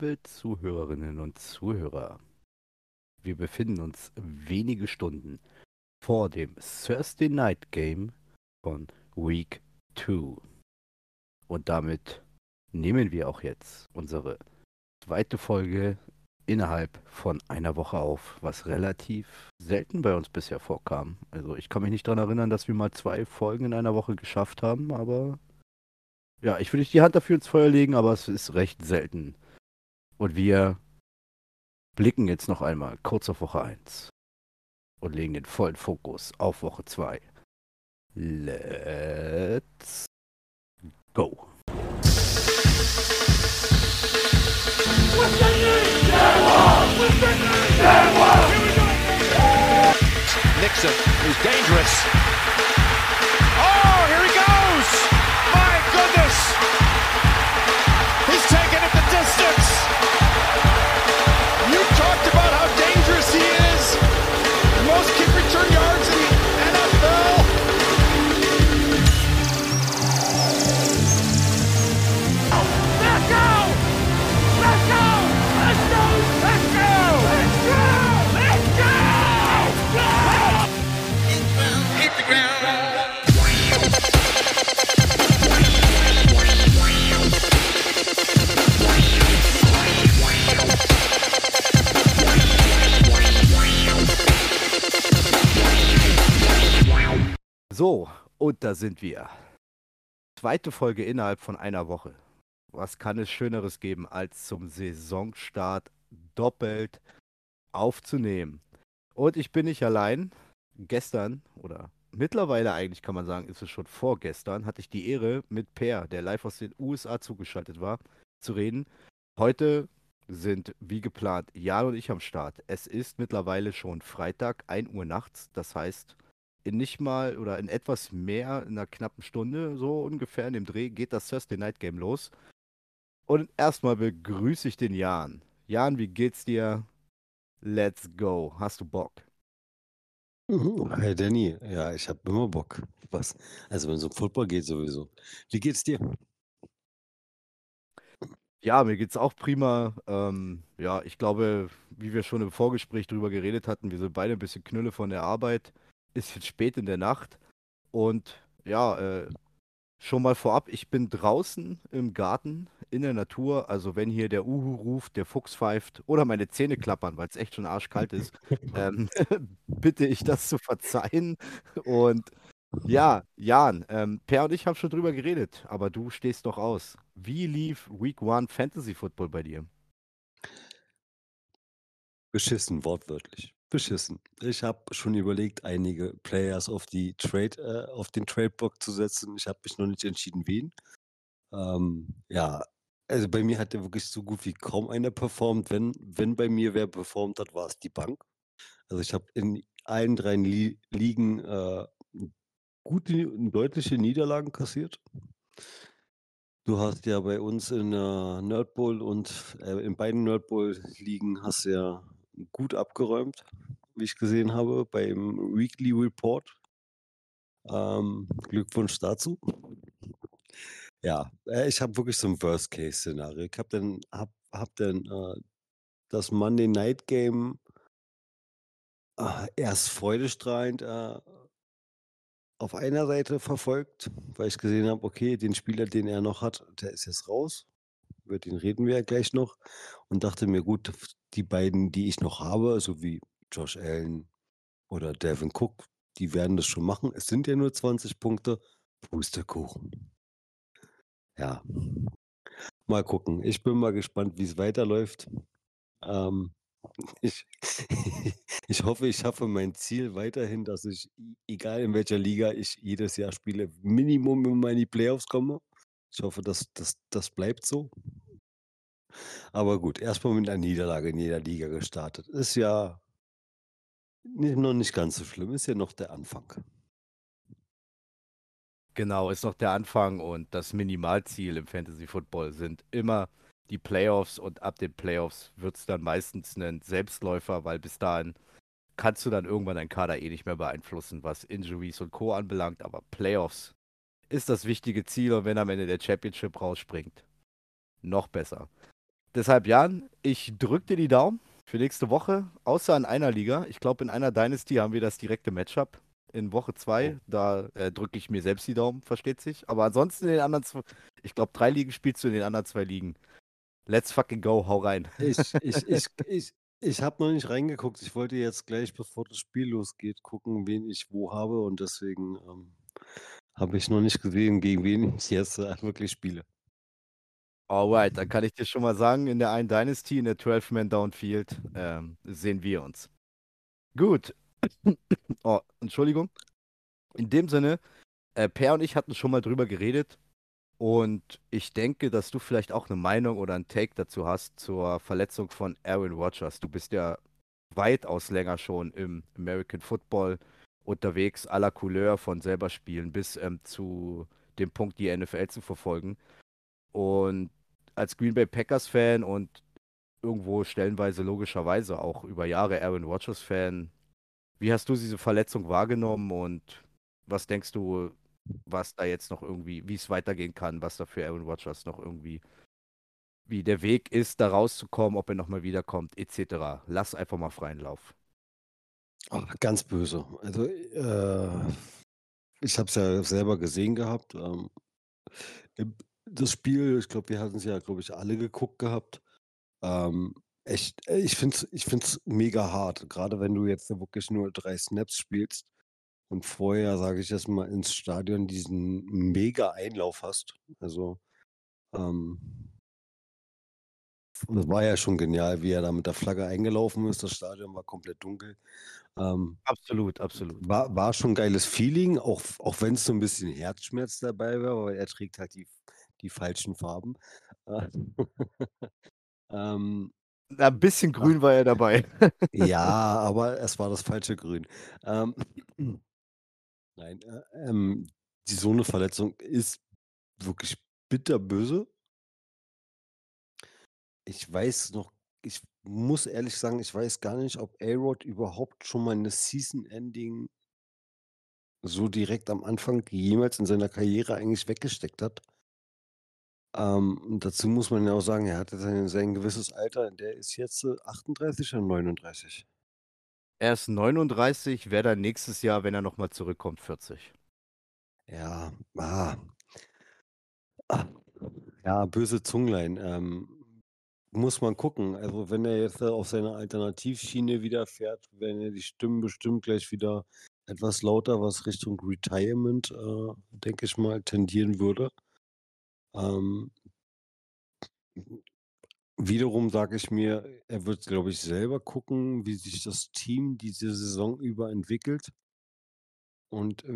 Liebe Zuhörerinnen und Zuhörer, wir befinden uns wenige Stunden vor dem Thursday Night Game von Week 2. Und damit nehmen wir auch jetzt unsere zweite Folge innerhalb von einer Woche auf, was relativ selten bei uns bisher vorkam. Also ich kann mich nicht daran erinnern, dass wir mal zwei Folgen in einer Woche geschafft haben, aber ja, ich will nicht die Hand dafür ins Feuer legen, aber es ist recht selten. Und wir blicken jetzt noch einmal kurz auf Woche 1 und legen den vollen Fokus auf Woche 2. Let's go. Nixon, who's dangerous. Oh, here he goes! My goodness! So, und da sind wir. Zweite Folge innerhalb von einer Woche. Was kann es Schöneres geben, als zum Saisonstart doppelt aufzunehmen? Und ich bin nicht allein. Gestern oder mittlerweile eigentlich kann man sagen, ist es schon vorgestern, hatte ich die Ehre, mit Per, der live aus den USA zugeschaltet war, zu reden. Heute sind wie geplant Jan und ich am Start. Es ist mittlerweile schon Freitag, 1 Uhr nachts. Das heißt, in nicht mal oder in etwas mehr, in einer knappen Stunde, so ungefähr in dem Dreh, geht das Thursday Night Game los. Und erstmal begrüße ich den Jan. Jan, wie geht's dir? Let's go. Hast du Bock? Hey Danny, ja, ich habe immer Bock. Was? Also wenn es um Football geht sowieso. Wie geht's dir? Ja, mir geht's auch prima. Ähm, ja, ich glaube, wie wir schon im Vorgespräch drüber geredet hatten, wir sind beide ein bisschen Knülle von der Arbeit. Ist jetzt spät in der Nacht. Und ja, äh, schon mal vorab, ich bin draußen im Garten, in der Natur. Also wenn hier der Uhu ruft, der Fuchs pfeift oder meine Zähne klappern, weil es echt schon arschkalt ist, ähm, bitte ich das zu verzeihen. Und ja, Jan, ähm, Per und ich haben schon drüber geredet, aber du stehst doch aus. Wie lief Week One Fantasy Football bei dir? Beschissen, wortwörtlich. Beschissen. Ich habe schon überlegt, einige Players auf die Trade, äh, auf den Trade-Block zu setzen. Ich habe mich noch nicht entschieden, wen. Ähm, ja, also bei mir hat ja wirklich so gut wie kaum einer performt. Wenn, wenn bei mir wer performt hat, war es die Bank. Also ich habe in allen drei Li Ligen äh, gute, deutliche Niederlagen kassiert. Du hast ja bei uns in der Nerd und äh, in beiden Nerd Bowl Ligen hast ja gut abgeräumt, wie ich gesehen habe, beim Weekly Report. Ähm, Glückwunsch dazu. Ja, äh, ich habe wirklich so ein Worst-Case-Szenario. Ich habe dann, hab, hab äh, das Monday Night Game äh, erst freudestrahlend äh, auf einer Seite verfolgt, weil ich gesehen habe, okay, den Spieler, den er noch hat, der ist jetzt raus. Über den reden wir ja gleich noch. Und dachte mir, gut, die beiden, die ich noch habe, so wie Josh Allen oder Devin Cook, die werden das schon machen. Es sind ja nur 20 Punkte. Pustekuchen. Ja. Mal gucken. Ich bin mal gespannt, wie es weiterläuft. Ähm, ich, ich hoffe, ich schaffe mein Ziel weiterhin, dass ich, egal in welcher Liga ich jedes Jahr spiele, Minimum in die Playoffs komme. Ich hoffe, dass das, das bleibt so. Aber gut, erstmal mit einer Niederlage in jeder Liga gestartet. Ist ja noch nicht ganz so schlimm, ist ja noch der Anfang. Genau, ist noch der Anfang und das Minimalziel im Fantasy Football sind immer die Playoffs und ab den Playoffs wird es dann meistens ein Selbstläufer, weil bis dahin kannst du dann irgendwann deinen Kader eh nicht mehr beeinflussen, was Injuries und Co. anbelangt, aber Playoffs ist das wichtige Ziel und wenn am Ende der Championship rausspringt, noch besser. Deshalb, Jan, ich drücke dir die Daumen für nächste Woche, außer in einer Liga. Ich glaube, in einer Dynasty haben wir das direkte Matchup in Woche 2. Oh. Da äh, drücke ich mir selbst die Daumen, versteht sich. Aber ansonsten in den anderen, zwei, ich glaube, drei Ligen spielst du in den anderen zwei Ligen. Let's fucking go, hau rein. Ich, ich, ich, ich, ich habe noch nicht reingeguckt. Ich wollte jetzt gleich, bevor das Spiel losgeht, gucken, wen ich wo habe. Und deswegen ähm, habe ich noch nicht gesehen, gegen wen ich jetzt äh, wirklich spiele. Alright, dann kann ich dir schon mal sagen, in der einen Dynasty, in der 12-Man Downfield, ähm, sehen wir uns. Gut. oh, Entschuldigung. In dem Sinne, äh, Per und ich hatten schon mal drüber geredet und ich denke, dass du vielleicht auch eine Meinung oder ein Take dazu hast zur Verletzung von Aaron Rodgers. Du bist ja weitaus länger schon im American Football unterwegs, à la Couleur von selber spielen bis ähm, zu dem Punkt, die NFL zu verfolgen. Und als Green Bay Packers-Fan und irgendwo stellenweise logischerweise auch über Jahre Aaron Rodgers-Fan, wie hast du diese Verletzung wahrgenommen und was denkst du, was da jetzt noch irgendwie, wie es weitergehen kann, was da für Aaron Rodgers noch irgendwie, wie der Weg ist, da rauszukommen, ob er nochmal wiederkommt, etc. Lass einfach mal freien Lauf. Oh, ganz böse. Also, äh, ich habe es ja selber gesehen gehabt. Ähm, das Spiel, ich glaube, wir hatten es ja, glaube ich, alle geguckt gehabt. Ähm, echt, äh, ich finde es ich find's mega hart, Gerade wenn du jetzt wirklich nur drei Snaps spielst und vorher, sage ich jetzt mal, ins Stadion diesen mega Einlauf hast. Also, ähm das war ja schon genial, wie er da mit der Flagge eingelaufen ist. Das Stadion war komplett dunkel. Ähm, Absolut, absolut. war war schon 'n geiles Feeling, auch auch wenn es so ein bisschen Herzschmerz dabei war, weil er trägt halt die die falschen Farben. Äh, ähm, Na, 'n bisschen ah, grün war er dabei. ja, aber es war das falsche Grün. Ähm, nein, äh, ähm, die so 'ne Verletzung ist wirklich bitterböse. Ich weiß noch ich muss ehrlich sagen, ich weiß gar nicht, ob A-Rod überhaupt schon mal 'ne Season-Ending so direkt am Anfang jemals in seiner Karriere eigentlich weggesteckt hat. Ähm, dazu muss man ja auch sagen, er hatte sein sein gewisses Alter. Der ist jetzt, äh, 38 oder 39? Er ist 39, wäre dann nächstes Jahr, wenn er noch mal zurückkommt, 40. Ja, ah. Ah, ja, böse Zunglein. Ähm, muss man gucken. Also, wenn er jetzt, äh, auf seine Alternativschiene wieder fährt, werden ja die Stimmen bestimmt gleich wieder etwas lauter, was Richtung Retirement, äh, denke ich mal, tendieren würde. Ähm wiederum sage ich mir, er wird, glaube ich, selber gucken, wie sich das Team diese Saison über entwickelt. Und, äh,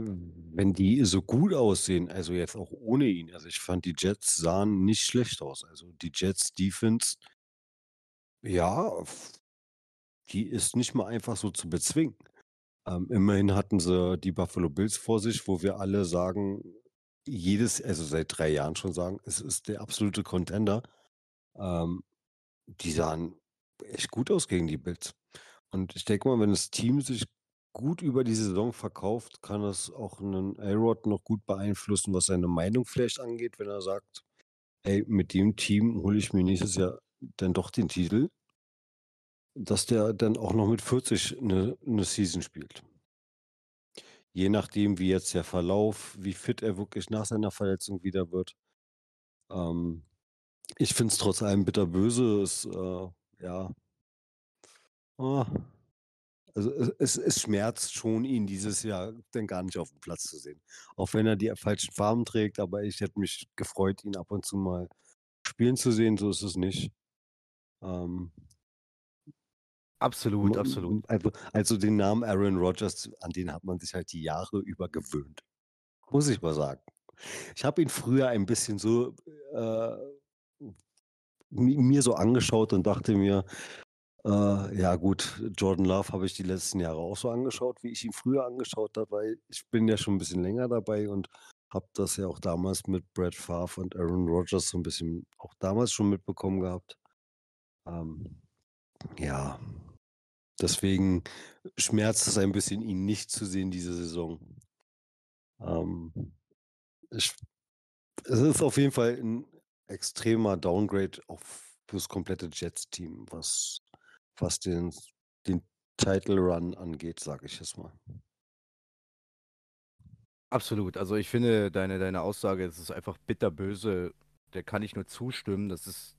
wenn die so gut aussehen, also jetzt auch ohne ihn also ich fand, die Jets sahen nicht schlecht aus. Also die Jets Defense ja, die ist nicht mal einfach so zu bezwingen. Ähm, immerhin hatten sie die Buffalo Bills vor sich, wo wir alle sagen, jedes also seit 3 Jahren schon sagen, es ist der absolute Contender. Ähm, die sahen echt gut aus gegen die Bills. Und ich denke mal, wenn das Team sich gut über die Saison verkauft, kann das auch 'nen A-Rod noch gut beeinflussen, was seine Meinung vielleicht angeht, wenn er sagt: „Ey, mit dem Team hole ich mir nächstes Jahr dann doch den Titel.“ Dass der dann auch noch mit 40 'ne 'ne Season spielt. Je nachdem, wie jetzt der Verlauf wie fit er wirklich nach seiner Verletzung wieder wird. Ähm, ich finde es trotz allem bitterböse. Es, äh, ja ah, also es es schmerzt schon, ihn dieses Jahr dann gar nicht aufm Platz zu sehen. Auch wenn er die falschen Farben trägt, aber ich hätte mich gefreut, ihn ab und zu mal spielen zu sehen, so ist es nicht. Ähm Absolut, absolut. also also den Namen Aaron Rodgers, an den hat man sich halt die Jahre über gewöhnt, muss ich mal sagen. Ich habe ihn früher ein bisschen so, äh, mi mir so angeschaut und dachte mir, äh, ja gut, Jordan Love habe ich die letzten Jahre auch so angeschaut, wie ich ihn früher angeschaut habe, weil ich bin ja schon 'n bisschen länger dabei und habe das ja auch damals mit Brett Favre und Aaron Rodgers so 'n bisschen auch damals schon mitbekommen gehabt. Ähm, ja. Deswegen schmerzt es ein bisschen, ihn nicht zu sehen diese Saison. Ähm, ich es ist auf jeden Fall 'n extremer Downgrade auf fürs komplette Jets-Team, was was den den Title Run angeht, sage ich jetzt mal. Absolut. Also, ich finde deine deine Aussage, es ist einfach bitterböse, der kann ich nur zustimmen. Das ist,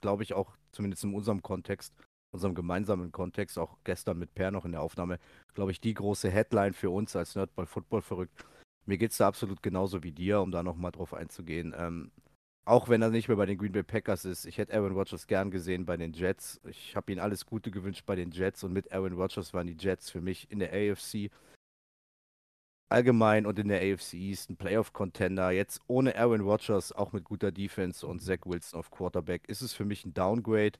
glaube ich, auch zumindest in unserem Kontext, unserem gemeinsamen Kontext, auch gestern mit Per noch in der Aufnahme, glaube ich, die große Headline für uns als Nerdball Football verrückt. Mir geht es da absolut genauso wie dir, um da noch mal drauf einzugehen. Ähm, auch wenn er nicht mehr bei den Green Bay Packers ist, ich hätte Aaron Rodgers gern gesehen bei den Jets. Ich habe ihm alles Gute gewünscht bei den Jets und mit Aaron Rodgers waren die Jets für mich in der AFC allgemein und in der AFC East ein Playoff-Contender. Jetzt ohne Aaron Rodgers, auch mit guter Defense und Zach Wilson auf Quarterback, ist es für mich ein Downgrade.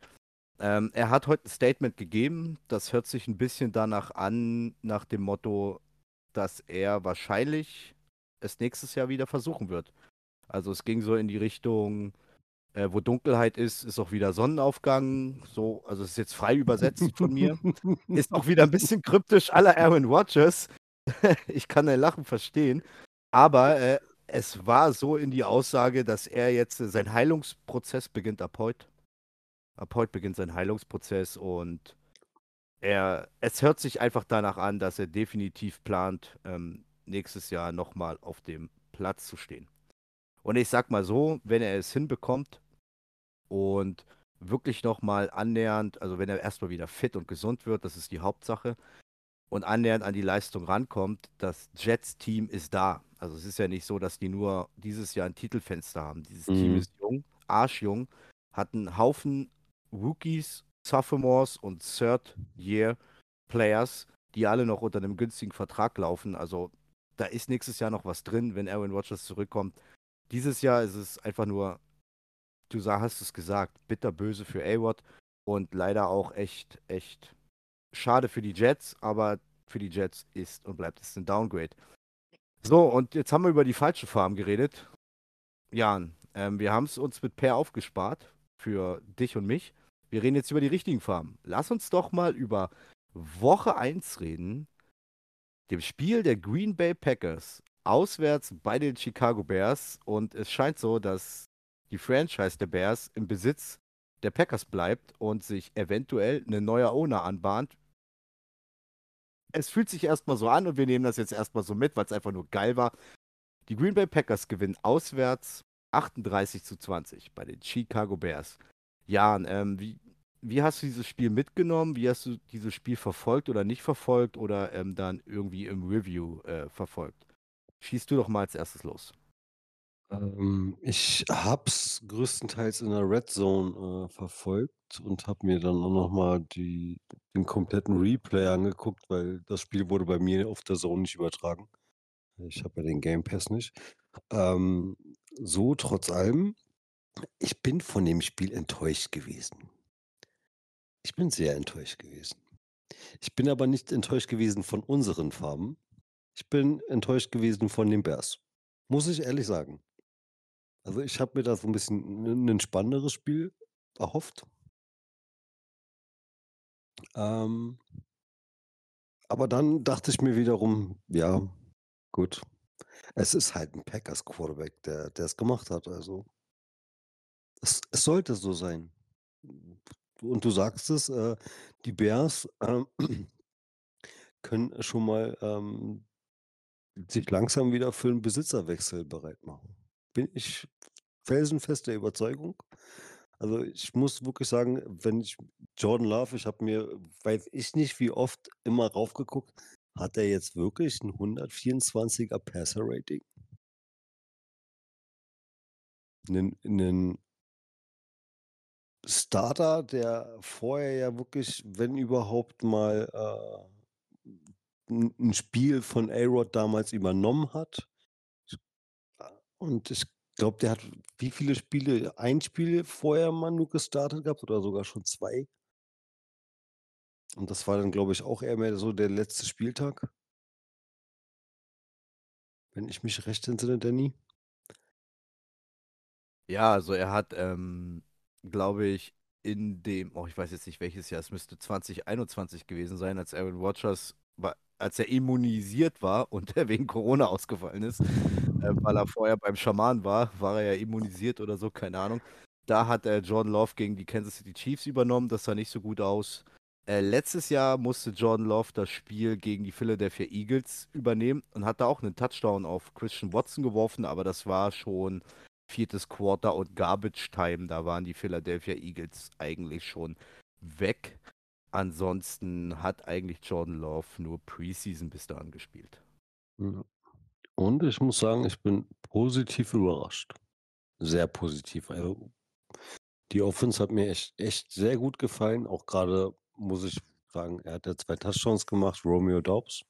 Ähm, er hat heute ein Statement gegeben, das hört sich ein bisschen danach an, nach dem Motto, dass er wahrscheinlich es nächstes Jahr wieder versuchen wird. Also es ging so in die Richtung, äh, wo Dunkelheit ist, ist auch wieder Sonnenaufgang. So, also es ist jetzt frei übersetzt von mir. Ist auch wieder ein bisschen kryptisch aller Aaron Rodgers. ich kann dein Lachen verstehen. Aber äh, es war so in die Aussage, dass er jetzt äh, sein Heilungsprozess beginnt ab heute. Ab heute beginnt sein Heilungsprozess und er, es hört sich einfach danach an, dass er definitiv plant, ähm, nächstes Jahr nochmal auf dem Platz zu stehen. Und ich sag mal so, wenn er es hinbekommt und wirklich nochmal annähernd, also wenn er erstmal wieder fit und gesund wird, das ist die Hauptsache, und annähernd an die Leistung rankommt, das Jets-Team ist da. Also es ist ja nicht so, dass die nur dieses Jahr ein Titelfenster haben. Dieses mhm. Team ist jung, arschjung, hat einen Haufen Rookies, Sophomores und Third-Year-Players, die alle noch unter einem günstigen Vertrag laufen. Also da ist nächstes Jahr noch was drin, wenn Aaron Rodgers zurückkommt. Dieses Jahr ist es einfach nur, du hast es gesagt, bitterböse für A-Watt und leider auch echt, echt schade für die Jets, aber für die Jets ist und bleibt es ein Downgrade. So, und jetzt haben wir über die falsche Farm geredet. Jan, ähm, wir haben es uns mit Per aufgespart für dich und mich. Wir reden jetzt über die richtigen Farben. Lass uns doch mal über Woche 1 reden, dem Spiel der Green Bay Packers auswärts bei den Chicago Bears. Und es scheint so, dass die Franchise der Bears im Besitz der Packers bleibt und sich eventuell ein neuer Owner anbahnt, es fühlt sich erstmal so an und wir nehmen das jetzt erstmal so mit, weil es einfach nur geil war. Die Green Bay Packers gewinnen auswärts 38 zu 20 bei den Chicago Bears. Jan, ähm, wie, wie hast du dieses Spiel mitgenommen? Wie hast du dieses Spiel verfolgt oder nicht verfolgt oder ähm, dann irgendwie im Review äh, verfolgt? Schießt du doch mal als erstes los. Ähm, ich habe es größtenteils in der Red Zone, äh, verfolgt und habe mir dann auch noch mal die den kompletten Replay angeguckt, weil das Spiel wurde bei mir auf der Zone nicht übertragen. Ich habe ja den Game Pass nicht. Ähm, so trotz allem, ich bin von dem Spiel enttäuscht gewesen. Ich bin sehr enttäuscht gewesen. Ich bin aber nicht enttäuscht gewesen von unseren Farben. Ich bin enttäuscht gewesen von den Bears. Muss ich ehrlich sagen. Also, ich habe mir da so ein bisschen ein spannenderes Spiel erhofft. Ähm aber dann dachte ich mir wiederum: „Ja, gut, es ist halt ein Packers-Quarterback, der es gemacht hat, also“ es es sollte so sein. Und du sagst es, äh, die Bears, ähm, können schon mal, ähm, sich langsam wieder für einen Besitzerwechsel bereit machen. Bin ich felsenfest der Überzeugung. Also, ich muss wirklich sagen, wenn ich Jordan Love ich habe mir, weiß ich nicht wie oft, immer raufgeguckt, hat er jetzt wirklich 'n 124er Passer Rating? 'Nen 'nen Starter, der vorher ja wirklich, wenn überhaupt mal, äh, 'n 'n Spiel von A-Rod damals übernommen hat. Und ich glaube, der hat wie viele Spiele ein Spiel vorher mal nur gestartet gehabt oder sogar schon 2? Und das war dann, glaube ich, auch eher mehr so der letzte Spieltag. Wenn ich mich recht entsinne, Danny? Ja, also er hat, ähm, glaube ich, in dem oh, ich weiß jetzt nicht welches Jahr, es müsste 2021 gewesen sein, als Aaron Rodgers als er immunisiert war und er wegen Corona ausgefallen ist, äh, weil er vorher beim Schaman war, war er ja immunisiert oder so, keine Ahnung. Da hat äh, Jordan Love gegen die Kansas City Chiefs übernommen. Das sah nicht so gut aus. Äh, letztes Jahr musste Jordan Love das Spiel gegen die Philadelphia Eagles übernehmen und hat da auch einen Touchdown auf Christian Watson geworfen, aber das war schon viertes Quarter und Garbage Time. Da waren die Philadelphia Eagles eigentlich schon weg. Ansonsten hat eigentlich Jordan Love nur Preseason bis dahin gespielt. Und ich muss sagen, ich bin positiv überrascht. Sehr positiv. Also die Offense hat mir echt, echt sehr gut gefallen. Auch gerade muss ich sagen, er hat ja zwei Touchdowns gemacht, Romeo Dobbs.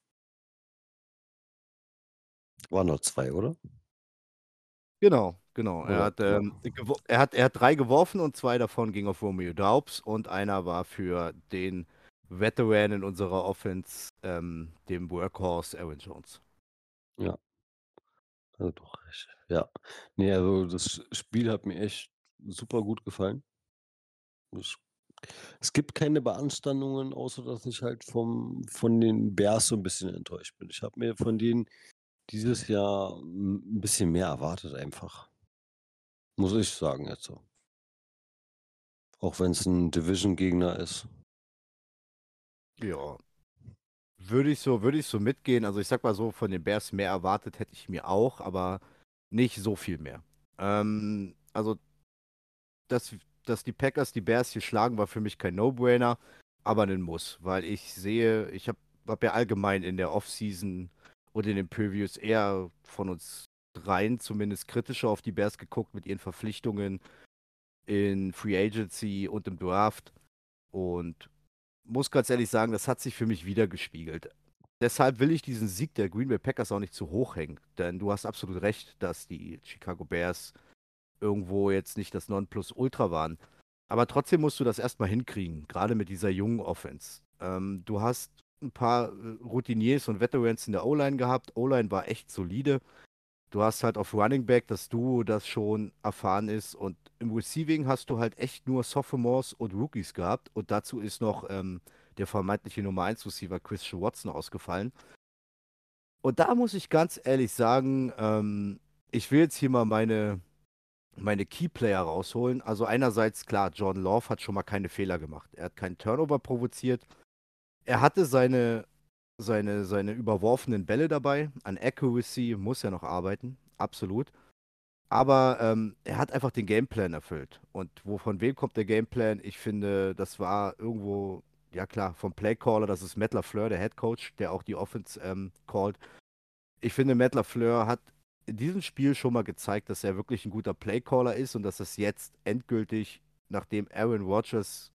Waren noch zwei, oder? Genau, genau. Er hat, ähm, er hat, er hat drei geworfen und zwei davon gingen auf Romeo Daubs und einer war für den Veteran in unserer Offense, ähm, dem Workhorse Aaron Jones. Ja. Also doch, ich, ja. Nee, also das Spiel hat mir echt super gut gefallen. Es, es gibt keine Beanstandungen, außer dass ich halt vom, von den Bears so ein bisschen enttäuscht bin. Ich habe mir von denen dieses Jahr ein bisschen mehr erwartet, einfach. Muss ich sagen jetzt so. Auch wenn es ein Division-Gegner ist. Ja, würde ich so, würde ich so mitgehen. Also ich sag mal so, von den Bears mehr erwartet hätte ich mir auch, aber nicht so viel mehr. Ähm, also, dass, dass die Packers die Bears hier schlagen, war für mich kein No-Brainer, aber ein Muss, weil ich sehe, ich habe hab ja allgemein in der Offseason und in den Previews eher von uns dreien zumindest kritischer auf die Bears geguckt mit ihren Verpflichtungen in Free Agency und im Draft. Und muss ganz ehrlich sagen, das hat sich für mich wieder gespiegelt. Deshalb will ich diesen Sieg der Green Bay Packers auch nicht zu hoch hängen, denn du hast absolut recht, dass die Chicago Bears irgendwo jetzt nicht das Nonplusultra waren. Aber trotzdem musst du das erstmal hinkriegen, gerade mit dieser jungen Offense. Ähm, du hast ein paar äh, Routiniers und Veterans in der O-Line gehabt. O-Line war echt solide. Du hast halt auf Running Back das Duo, das schon erfahren ist. Und im Receiving hast du halt echt nur Sophomores und Rookies gehabt. Und dazu ist noch ähm, der vermeintliche Nummer 1 Receiver Christian Watson ausgefallen. Und da muss ich ganz ehrlich sagen, ähm, ich will jetzt hier mal meine, meine Keyplayer rausholen. Also einerseits, klar, Jordan Love hat schon mal keine Fehler gemacht. Er hat keinen Turnover provoziert. Er hatte seine, seine, seine überworfenen Bälle dabei. An Accuracy muss er noch arbeiten, absolut. Aber ähm, er hat einfach den Gameplan erfüllt. Und wo, von wem kommt der Gameplan? Ich finde, das war irgendwo, ja klar, vom Playcaller, das ist Matt LaFleur, der Head Coach, der auch die Offense ähm, called. Ich finde, Matt LaFleur hat in diesem Spiel schon mal gezeigt, dass er wirklich ein guter Playcaller ist und dass es jetzt endgültig, nachdem Aaron Rodgers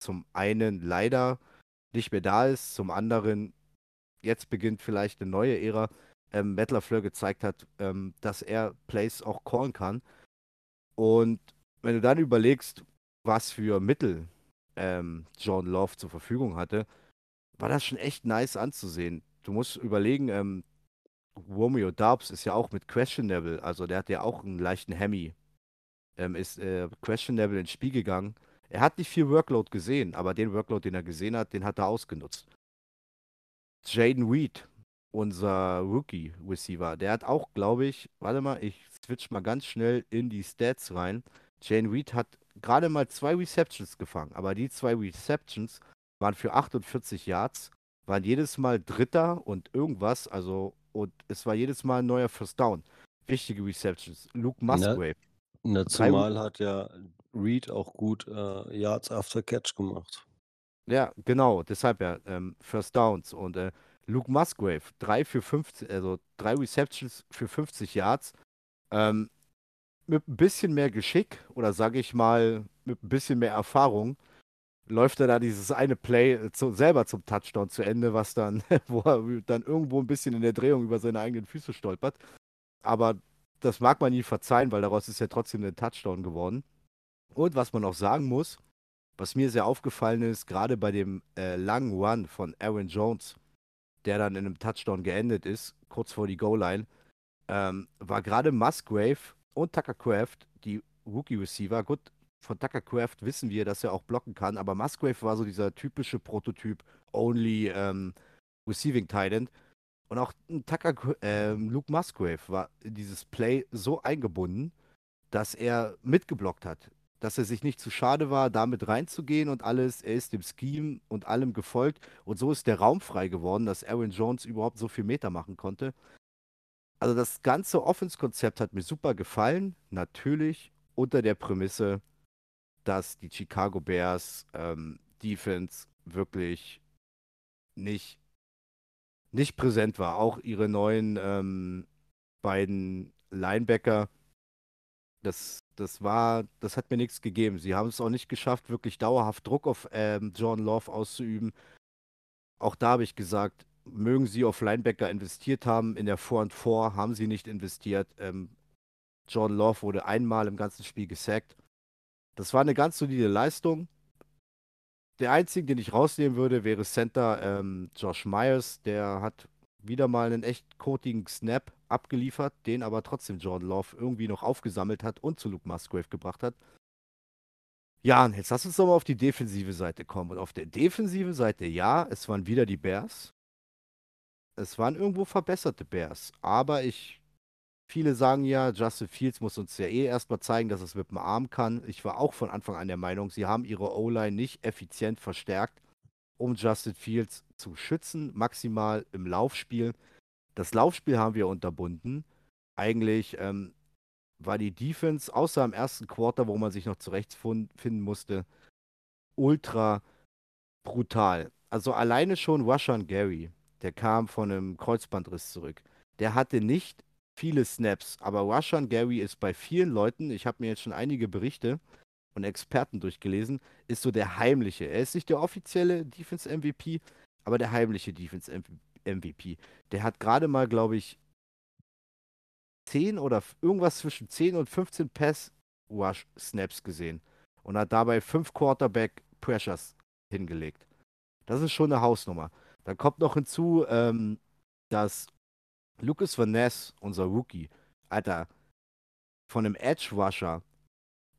zum einen leider nicht mehr da ist, zum anderen jetzt beginnt vielleicht eine neue Ära, ähm, Matt LaFleur gezeigt hat, ähm, dass er Plays auch callen kann. Und wenn du dann überlegst, was für Mittel ähm, John Love zur Verfügung hatte, war das schon echt nice anzusehen. Du musst überlegen, ähm, Romeo Dubs ist ja auch mit Questionable, also der hat ja auch einen leichten Hemi, ähm, ist äh, Questionable ins Spiel gegangen. Er hat nicht viel Workload gesehen, aber den Workload, den er gesehen hat, den hat er ausgenutzt. Jaden Reed, unser Rookie-Receiver, der hat auch, glaube ich, warte mal, ich switch mal ganz schnell in die Stats rein. Jaden Reed hat gerade mal zwei Receptions gefangen, aber die zwei Receptions waren für 48 Yards, waren jedes Mal Dritter und irgendwas, also und es war jedes Mal ein neuer First Down. Wichtige Receptions. Luke Musgrave. Na, Drei- zumal hat ja Reed auch gut äh, Yards after Catch gemacht. Ja, genau, deshalb ja, ähm, First Downs. Und äh, Luke Musgrave, drei für 50, also drei Receptions für 50 Yards. Ähm, mit ein bisschen mehr Geschick oder sage ich mal, mit ein bisschen mehr Erfahrung läuft er da dieses eine Play äh, zu, selber zum Touchdown zu Ende, was dann, wo er dann irgendwo ein bisschen in der Drehung über seine eigenen Füße stolpert. Aber das mag man ihm verzeihen, weil daraus ist ja trotzdem ein Touchdown geworden. Und was man auch sagen muss, was mir sehr aufgefallen ist, gerade bei dem äh, langen Run von Aaron Jones, der dann in einem Touchdown geendet ist, kurz vor die Goal-Line, ähm, war gerade Musgrave und Tucker Craft, die Rookie-Receiver. Gut, von Tucker Craft wissen wir, dass er auch blocken kann, aber Musgrave war so dieser typische Prototyp Only ähm, Receiving Titan. Und auch ein Tucker, ähm, Luke Musgrave war in dieses Play so eingebunden, dass er mitgeblockt hat. dass er sich nicht zu schade war, damit reinzugehen und alles. Er ist dem Scheme und allem gefolgt. Und so ist der Raum frei geworden, dass Aaron Jones überhaupt so viel Meter machen konnte. Also das ganze Offense-Konzept hat mir super gefallen. Natürlich unter der Prämisse, dass die Chicago Bears ähm, Defense wirklich nicht, nicht präsent war. Auch ihre neuen ähm, beiden Linebacker, das, das war, das hat mir nichts gegeben. Sie haben es auch nicht geschafft, wirklich dauerhaft Druck auf ähm, John Love auszuüben. Auch da habe ich gesagt, mögen sie auf Linebacker investiert haben. In der 4 und 4 haben sie nicht investiert. Ähm, John Love wurde einmal im ganzen Spiel gesackt. Das war eine ganz solide Leistung. Der einzige, den ich rausnehmen würde, wäre Center ähm, Josh Myers. Der hat wieder mal einen echt kotigen Snap abgeliefert, den aber trotzdem Jordan Love irgendwie noch aufgesammelt hat und zu Luke Musgrave gebracht hat. Ja, jetzt lass uns doch mal auf die defensive Seite kommen. Und auf der defensiven Seite, ja, es waren wieder die Bears. Es waren irgendwo verbesserte Bears. Aber ich, viele sagen ja, Justin Fields muss uns ja eh erstmal zeigen, dass es mit dem Arm kann. Ich war auch von Anfang an der Meinung, sie haben ihre O-Line nicht effizient verstärkt, um Justin Fields zu schützen, maximal im Laufspiel. Das Laufspiel haben wir unterbunden. Eigentlich ähm, war die Defense, außer im ersten Quarter, wo man sich noch zurechtfinden musste, ultra brutal. Also alleine schon Rushan Gary, der kam von einem Kreuzbandriss zurück. Der hatte nicht viele Snaps, aber Rushan Gary ist bei vielen Leuten, ich habe mir jetzt schon einige Berichte und Experten durchgelesen, ist so der heimliche. Er ist nicht der offizielle Defense MVP, aber der heimliche Defense MVP. Der hat gerade mal, glaube ich, 10 oder irgendwas zwischen 10 und 15 Pass-Rush-Snaps gesehen und hat dabei 5 Quarterback-Pressures hingelegt. Das ist schon eine Hausnummer. Dann kommt noch hinzu, ähm, dass Lucas Van Ness, unser Rookie, Alter, von einem Edge-Rusher,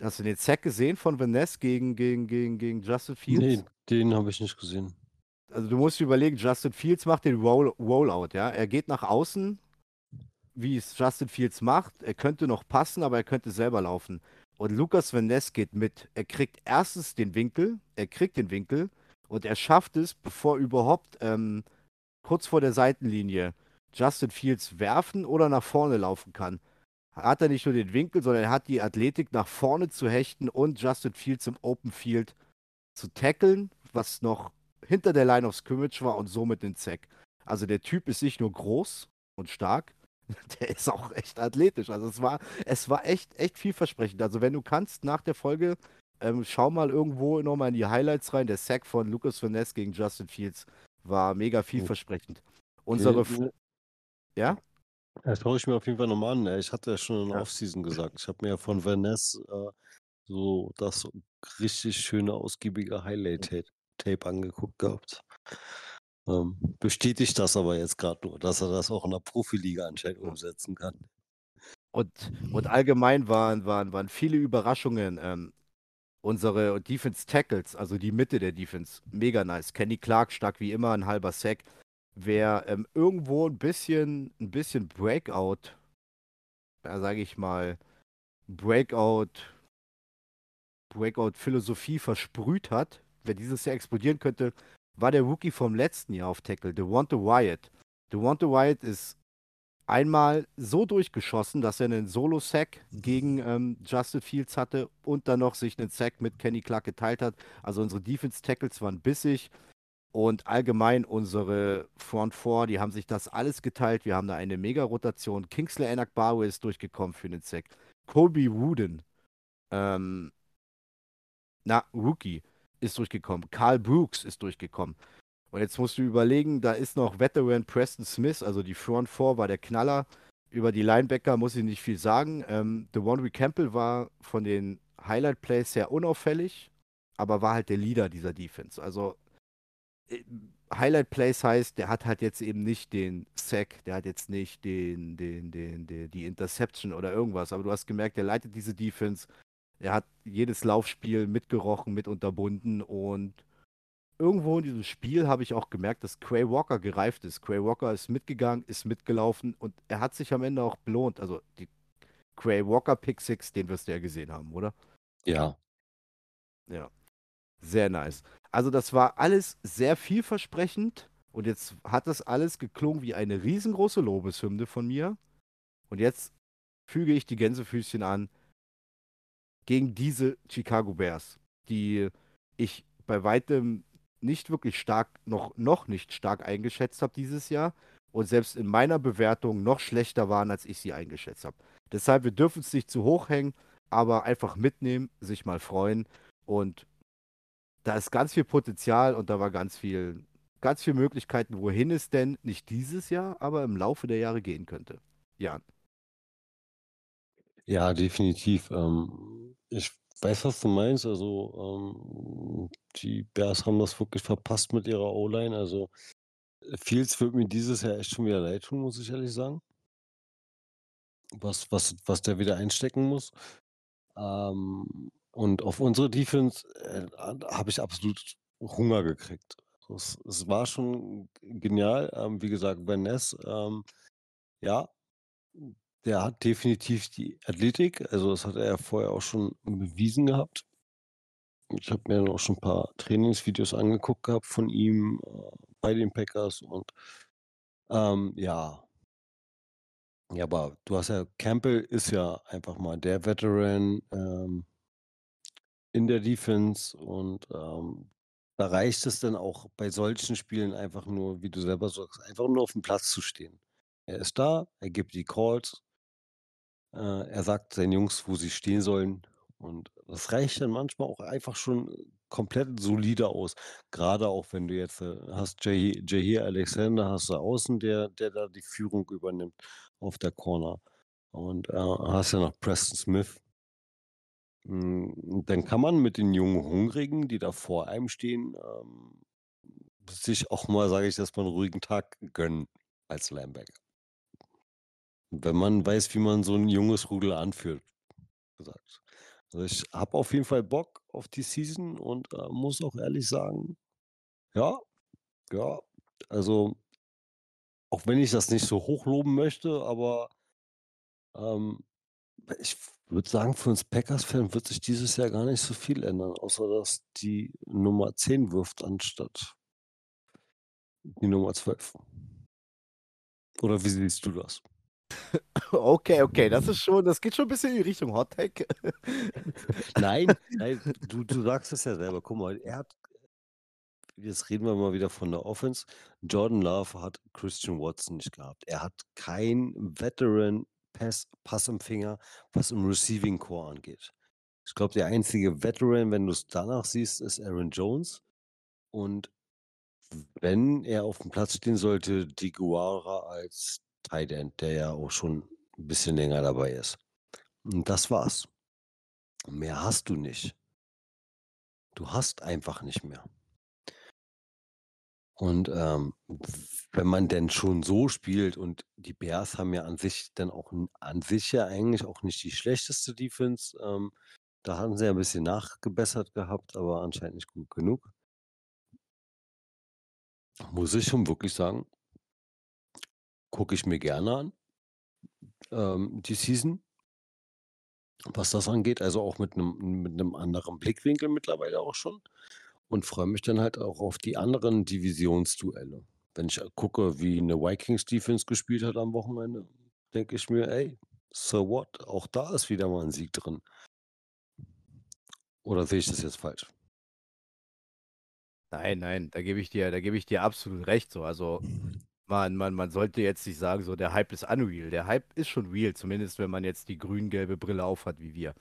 hast du den Sack gesehen von Van Ness gegen, gegen, gegen, gegen Justin Fields? Nee, den habe ich nicht gesehen. Also du musst dir überlegen, Justin Fields macht den Roll Rollout, ja. Er geht nach außen, wie es Justin Fields macht. Er könnte noch passen, aber er könnte selber laufen. Und Lukas Van Ness geht mit. Er kriegt erstens den Winkel, er kriegt den Winkel und er schafft es, bevor überhaupt ähm, kurz vor der Seitenlinie Justin Fields werfen oder nach vorne laufen kann. Hat er nicht nur den Winkel, sondern er hat die Athletik nach vorne zu hechten und Justin Fields im Open Field zu tackeln, was noch hinter der Line of Scrimmage war und somit den Zack. Also der Typ ist nicht nur groß und stark, der ist auch echt athletisch. Also es war, es war echt, echt vielversprechend. Also wenn du kannst, nach der Folge, ähm, schau mal irgendwo nochmal in die Highlights rein. Der Sack von Lucas Finesse gegen Justin Fields war mega vielversprechend. Unsere. Ja? Das schaue ich mir auf jeden Fall nochmal an. Ich hatte ja schon in der ja. Offseason gesagt. Ich habe mir ja von Vanessa äh, so das richtig schöne, ausgiebige Highlight-Tape Tape angeguckt gehabt. Ähm, bestätigt das aber jetzt gerade nur, dass er das auch in der Profiliga anscheinend umsetzen kann. Und, und allgemein waren, waren, waren viele Überraschungen. Ähm, unsere Defense Tackles, also die Mitte der Defense, mega nice. Kenny Clark stark wie immer, ein halber Sack. Wer ähm, irgendwo ein bisschen, ein bisschen Breakout, ja, sage ich mal, Breakout, Breakout-Philosophie versprüht hat, wer dieses Jahr explodieren könnte, war der Rookie vom letzten Jahr auf Tackle, Devonta Wyatt. Devonta Wyatt ist einmal so durchgeschossen, dass er einen Solo-Sack gegen ähm, Justin Fields hatte und dann noch sich einen Sack mit Kenny Clark geteilt hat. Also unsere Defense-Tackles waren bissig und allgemein unsere Front Four, die haben sich das alles geteilt. Wir haben da eine Mega-Rotation. Kingsley Enakbaru ist durchgekommen für den Sack. Colby Wooden, ähm, na, Rookie, ist durchgekommen. Carl Brooks ist durchgekommen. Und jetzt musst du überlegen, da ist noch Veteran Preston Smith, also die Front Four war der Knaller. Über die Linebacker muss ich nicht viel sagen. Ähm, DeWandre Campbell war von den Highlight Plays sehr unauffällig, aber war halt der Leader dieser Defense. Also Highlight Plays heißt, der hat halt jetzt eben nicht den Sack, der hat jetzt nicht den, den, den, den, die Interception oder irgendwas, aber du hast gemerkt, der leitet diese Defense, er hat jedes Laufspiel mitgerochen, mit unterbunden und irgendwo in diesem Spiel habe ich auch gemerkt, dass Quay Walker gereift ist. Quay Walker ist mitgegangen, ist mitgelaufen und er hat sich am Ende auch belohnt. Also die Quay Walker Pick Six, den wirst du ja gesehen haben, oder? Ja, Ja. Sehr nice. Also das war alles sehr vielversprechend und jetzt hat das alles geklungen wie eine riesengroße Lobeshymne von mir. Und jetzt füge ich die Gänsefüßchen an gegen diese Chicago Bears, die ich bei weitem nicht wirklich stark, noch, noch nicht stark eingeschätzt habe dieses Jahr und selbst in meiner Bewertung noch schlechter waren, als ich sie eingeschätzt habe. Deshalb, wir dürfen es nicht zu hoch hängen, aber einfach mitnehmen, sich mal freuen und da ist ganz viel Potenzial und da war ganz viel, ganz viele Möglichkeiten, wohin es denn nicht dieses Jahr, aber im Laufe der Jahre gehen könnte. Jan. Ja, definitiv. Ähm, ich weiß, was du meinst. Also, ähm, die Bears haben das wirklich verpasst mit ihrer O-Line. Also, Fields wird mir dieses Jahr echt schon wieder leid tun, muss ich ehrlich sagen. Was, was, was der wieder einstecken muss. Ähm, und auf unsere Defense äh, habe ich absolut Hunger gekriegt. Es, es war schon genial. Ähm, wie gesagt, Van Ness, ähm, ja, der hat definitiv die Athletik. Also das hat er vorher auch schon bewiesen gehabt. Ich habe mir dann auch schon ein paar Trainingsvideos angeguckt gehabt von ihm äh, bei den Packers und ähm, ja. Ja, aber du hast ja, Campbell ist ja einfach mal der Veteran ähm, in der Defense und ähm, da reicht es dann auch bei solchen Spielen einfach nur, wie du selber sagst, einfach nur auf dem Platz zu stehen. Er ist da, er gibt die Calls, äh, er sagt seinen Jungs, wo sie stehen sollen. Und das reicht dann manchmal auch einfach schon komplett solide aus. Gerade auch wenn du jetzt äh, hast Jahir Alexander, hast du außen, der, der da die Führung übernimmt auf der Corner. Und äh, hast ja noch Preston Smith. Mm, Dann kann man mit den jungen Hungrigen, die da vor einem stehen, ähm, sich auch mal, sage ich das mal, einen ruhigen Tag gönnen als Linebacker. Wenn man weiß, wie man so ein junges Rudel anführt, gesagt. Also ich habe auf jeden Fall Bock auf die Season und äh, muss auch ehrlich sagen, ja, ja, also auch wenn ich das nicht so hochloben möchte, aber ähm, ich würde sagen, für uns Packers-Fan wird sich dieses Jahr gar nicht so viel ändern, außer dass die Nummer 10 wirft anstatt die Nummer 12. Oder wie siehst du das? Okay, okay, das ist schon, das geht schon ein bisschen in die Richtung Hot Tag. Nein, nein, du, du sagst es ja selber. Guck mal, er hat, jetzt reden wir mal wieder von der Offense. Jordan Love hat Christian Watson nicht gehabt. Er hat kein Veteran Pass, Passempfänger, was im Receiving Core angeht. Ich glaube, der einzige Veteran, wenn du es danach siehst, ist Aaron Jones. Und wenn er auf dem Platz stehen sollte, die Guara als Tight End, der ja auch schon ein bisschen länger dabei ist. Und das war's. Mehr hast du nicht. Du hast einfach nicht mehr. Und ähm, wenn man denn schon so spielt und die Bears haben ja an sich dann auch an sich ja eigentlich auch nicht die schlechteste Defense, ähm, da haben sie ja ein bisschen nachgebessert gehabt, aber anscheinend nicht gut genug. Muss ich schon wirklich sagen, gucke ich mir gerne an, ähm, die Season, was das angeht. Also auch mit einem mit einem anderen Blickwinkel mittlerweile auch schon. Und freue mich dann halt auch auf die anderen Divisionsduelle. Wenn ich gucke, wie eine Vikings Defense gespielt hat am Wochenende, denke ich mir, ey, so what? Auch da ist wieder mal ein Sieg drin. Oder sehe ich das jetzt falsch? Nein, nein, da gebe ich dir, da gebe ich dir absolut recht. So, also man, man, man sollte jetzt nicht sagen, so der Hype ist unreal. Der Hype ist schon real, zumindest wenn man jetzt die grün-gelbe Brille aufhat wie wir.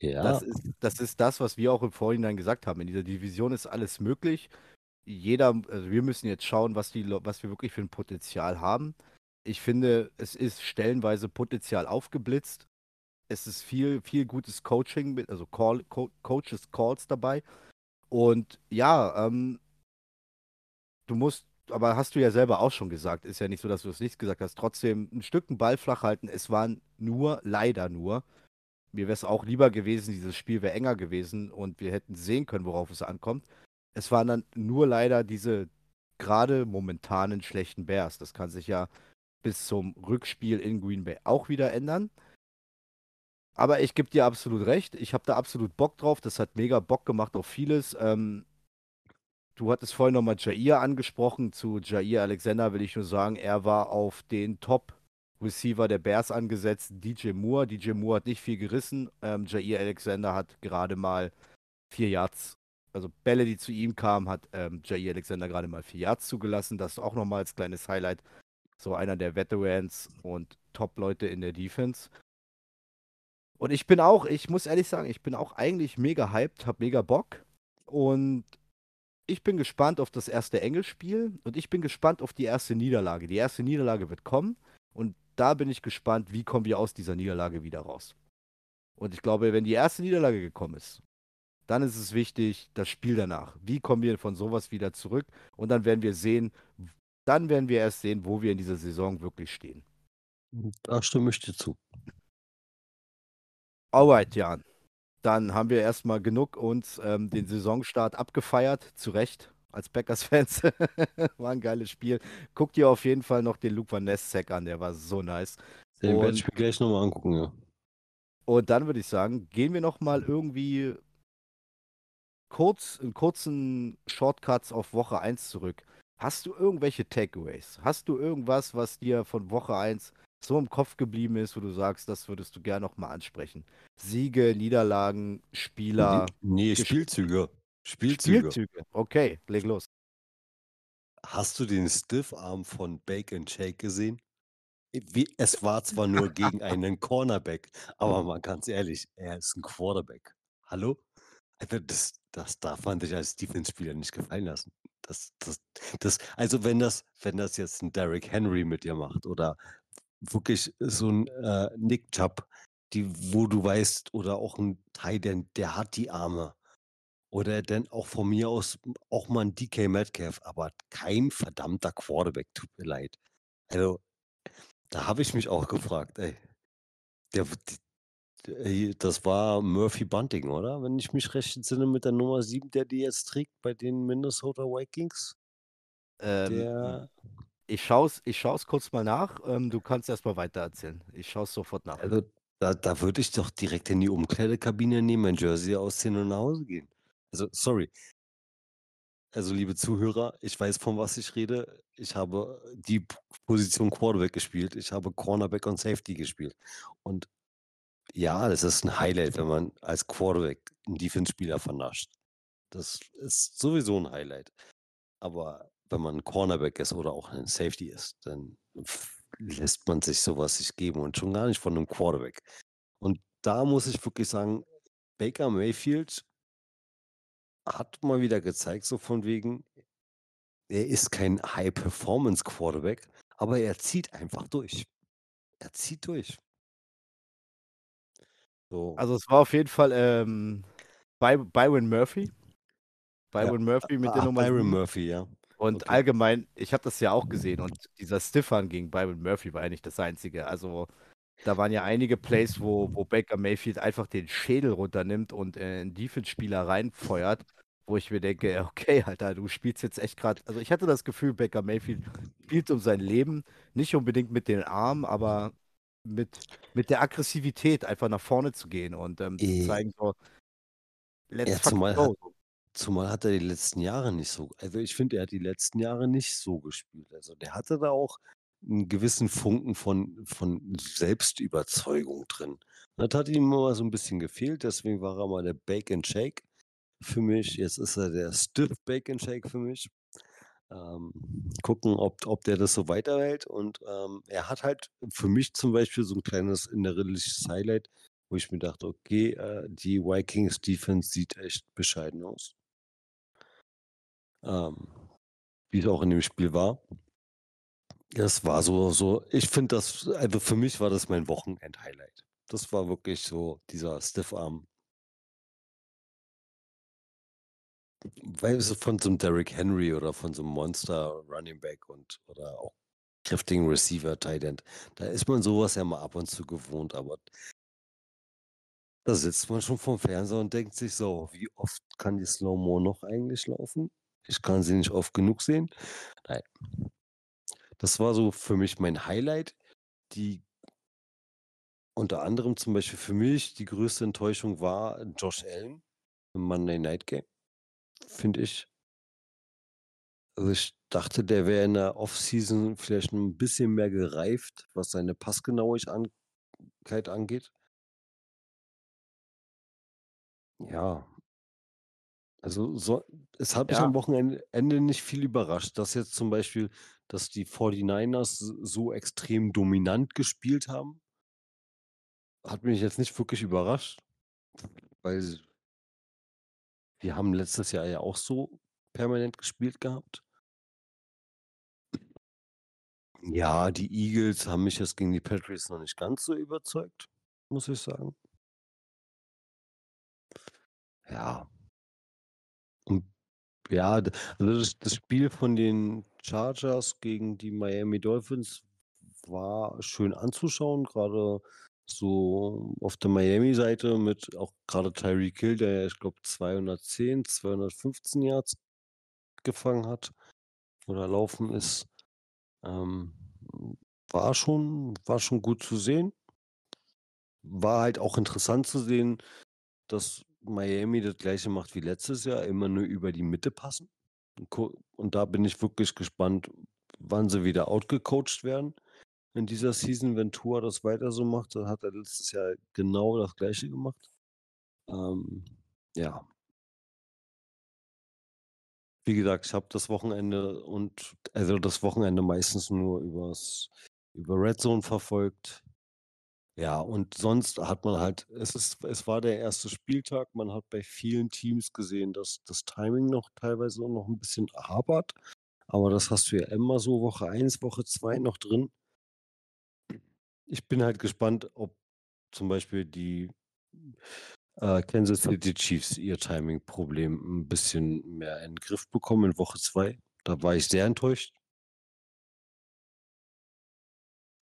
Ja, Das ist, das ist das, was wir auch im Vorhinein gesagt haben. In dieser Division ist alles möglich. Jeder, also wir müssen jetzt schauen, was, die, was wir wirklich für ein Potenzial haben. Ich finde, es ist stellenweise Potenzial aufgeblitzt. Es ist viel, viel gutes Coaching, mit, also Call, Co Coaches Calls dabei. Und ja, ähm, du musst, aber hast du ja selber auch schon gesagt, ist ja nicht so, dass du es nicht gesagt hast, trotzdem ein Stück einen Ball flach halten. Es waren nur, leider nur, mir wäre es auch lieber gewesen, dieses Spiel wäre enger gewesen und wir hätten sehen können, worauf es ankommt. Es waren dann nur leider diese gerade momentanen schlechten Bears. Das kann sich ja bis zum Rückspiel in Green Bay auch wieder ändern. Aber ich gebe dir absolut recht. Ich habe da absolut Bock drauf. Das hat mega Bock gemacht auf vieles. Ähm, du hattest vorhin nochmal Jair angesprochen. Zu Jair Alexander will ich nur sagen, er war auf den Top-Receiver der Bears angesetzt, DJ Moore. DJ Moore hat nicht viel gerissen. Ähm, Jair Alexander hat gerade mal vier Yards, also Bälle, die zu ihm kamen, hat ähm, Jair Alexander gerade mal vier Yards zugelassen. Das auch nochmal als kleines Highlight. So einer der Veterans und Top-Leute in der Defense. Und ich bin auch, ich muss ehrlich sagen, ich bin auch eigentlich mega hyped, hab mega Bock. Und ich bin gespannt auf das erste Engelspiel und ich bin gespannt auf die erste Niederlage. Die erste Niederlage wird kommen und da bin ich gespannt, wie kommen wir aus dieser Niederlage wieder raus. Und ich glaube, wenn die erste Niederlage gekommen ist, dann ist es wichtig, das Spiel danach. Wie kommen wir von sowas wieder zurück? Und dann werden wir sehen, dann werden wir erst sehen, wo wir in dieser Saison wirklich stehen. Da stimme ich dir zu. Alright, Jan. Dann haben wir erstmal genug uns ähm, den Saisonstart abgefeiert. Zu Recht, als Packers-Fans. war ein geiles Spiel. Guck dir auf jeden Fall noch den Luke Van Ness-Sack an, der war so nice. Den werde ich mir gleich nochmal angucken, ja. und dann würde ich sagen, gehen wir nochmal irgendwie kurz, in kurzen Shortcuts auf Woche 1 zurück. Hast du irgendwelche Takeaways? Hast du irgendwas, was dir von Woche 1 so im Kopf geblieben ist, wo du sagst, das würdest du gerne nochmal ansprechen? Siege, Niederlagen, Spieler, Nee, Spielzüge. Spielzüge. Spielzüge. Okay, leg los. Hast du den Stiffarm von Bake and Shake gesehen? Wie, es war zwar nur gegen einen Cornerback, aber mal ganz ehrlich, er ist ein Quarterback. Hallo? Also das, das darf man sich als Defense-Spieler nicht gefallen lassen. Das, das, das, also wenn das, wenn das jetzt ein Derrick Henry mit dir macht oder wirklich so ein äh, Nick Chubb, die, wo du weißt, oder auch ein Titan, der hat die Arme. Oder dann auch von mir aus auch mal ein DK Metcalf, aber kein verdammter Quarterback, tut mir leid. Also, da habe ich mich auch gefragt, ey. Der, w- d- ey, das war Murphy Bunting, oder? Wenn ich mich recht entsinne mit der Nummer 7, der die jetzt trägt bei den Minnesota Vikings. Ähm, Der, ich schaue es ich schau's kurz mal nach. Ähm, du kannst erstmal weiter erzählen. Ich schaue es sofort nach. also da, da würde ich doch direkt in die Umkleidekabine nehmen, mein Jersey ausziehen und nach Hause gehen. Also, sorry. Also, liebe Zuhörer, ich weiß, von was ich rede. Ich habe die Position Quarterback gespielt. Ich habe Cornerback und Safety gespielt. Und ja, das ist ein Highlight, wenn man als Quarterback einen Defense-Spieler vernascht. Das ist sowieso ein Highlight. Aber wenn man ein Cornerback ist oder auch ein Safety ist, dann lässt man sich sowas nicht geben und schon gar nicht von einem Quarterback. Und da muss ich wirklich sagen, Baker Mayfield hat mal wieder gezeigt, so von wegen, er ist kein High-Performance-Quarterback, aber er zieht einfach durch. Er zieht durch. So, Also es war auf jeden Fall ähm, By Byron Murphy. ja, Byron Murphy mit der ach, Nummer Byron 7. Murphy, ja. Und Okay. allgemein, ich habe das ja auch gesehen und dieser Stiffern gegen Byron Murphy war ja nicht das Einzige. Also da waren ja einige Plays, wo, wo Baker Mayfield einfach den Schädel runternimmt und äh, einen Defense-Spieler reinfeuert, wo ich mir denke, okay, Alter, du spielst jetzt echt gerade. Also ich hatte das Gefühl, Baker Mayfield spielt um sein Leben, nicht unbedingt mit den Armen, aber mit, mit der Aggressivität einfach nach vorne zu gehen und ähm, zu Eh, zeigen, so, let's Ja, zumal hat, go. zumal hat er die letzten Jahre nicht so, also ich finde, er hat die letzten Jahre nicht so gespielt. Also der hatte da auch einen gewissen Funken von, von Selbstüberzeugung drin. Das hat ihm immer so ein bisschen gefehlt, deswegen war er mal der Bake and Shake für mich. Jetzt ist er der Stiff and Shake für mich. Ähm, gucken, ob, ob der das so weiterhält. Und ähm, er hat halt für mich zum Beispiel so ein kleines innerliches Highlight, wo ich mir dachte, okay, äh, die Vikings Defense sieht echt bescheiden aus. Ähm, wie es auch in dem Spiel war. Das war so, so, ich finde das, also für mich war das mein Wochenend-Highlight. Das war wirklich so dieser Stiffarm. Weil so von so einem Derrick Henry oder von so einem Monster Running Back und oder auch kräftigen Receiver Tight End, da ist man sowas ja mal ab und zu gewohnt, aber da sitzt man schon vorm Fernseher und denkt sich so, wie oft kann die Slow-Mo noch eigentlich laufen? Ich kann sie nicht oft genug sehen. Nein. Das war so für mich mein Highlight. Die unter anderem zum Beispiel für mich die größte Enttäuschung war Josh Allen im Monday Night Game, finde ich. Also, ich dachte, der wäre in der Offseason vielleicht 'n bisschen mehr gereift, was seine Passgenauigkeit angeht. Ja. Also, so es hat mich Ja. am Wochenende Ende nicht viel überrascht, dass jetzt zum Beispiel dass die 49ers s so extrem dominant gespielt haben. Hat mich jetzt nicht wirklich überrascht, weil die haben letztes Jahr ja auch so permanent gespielt gehabt. Ja, die Eagles haben mich jetzt gegen die Patriots noch nicht ganz so überzeugt, muss ich sagen. Ja. Und ja, also, das das Spiel von den Chargers gegen die Miami Dolphins war schön anzuschauen, grade so auf der Miami-Seite mit auch grade Tyreek Hill, der ja, ich glaube, 210, 215 Yards gefangen hat oder erlaufen ist. Ähm, war schon war schon gut zu sehen. War halt auch interessant zu sehen, dass Miami das Gleiche macht wie letztes Jahr, immer nur über die Mitte passen. Und da bin ich wirklich gespannt, wann sie wieder outgecoacht werden in dieser Season, wenn Tua das weiter so macht. Dann hat er letztes Jahr genau das Gleiche gemacht. Ähm, ja. Wie gesagt, ich habe das Wochenende und also, das Wochenende meistens nur übers über Red Zone verfolgt. Ja, und sonst hat man halt es ist es war der 1. Spieltag. Man hat bei vielen Teams gesehen, dass das Timing noch teilweise noch 'n bisschen hapert, aber das hast du ja immer so Woche 1, Woche 2 noch drin. Ich bin halt gespannt, ob zum Beispiel die, äh, Kansas City Chiefs ihr Timing-Problem 'n bisschen mehr in 'n Griff bekommen in Woche 2. Da war ich sehr enttäuscht.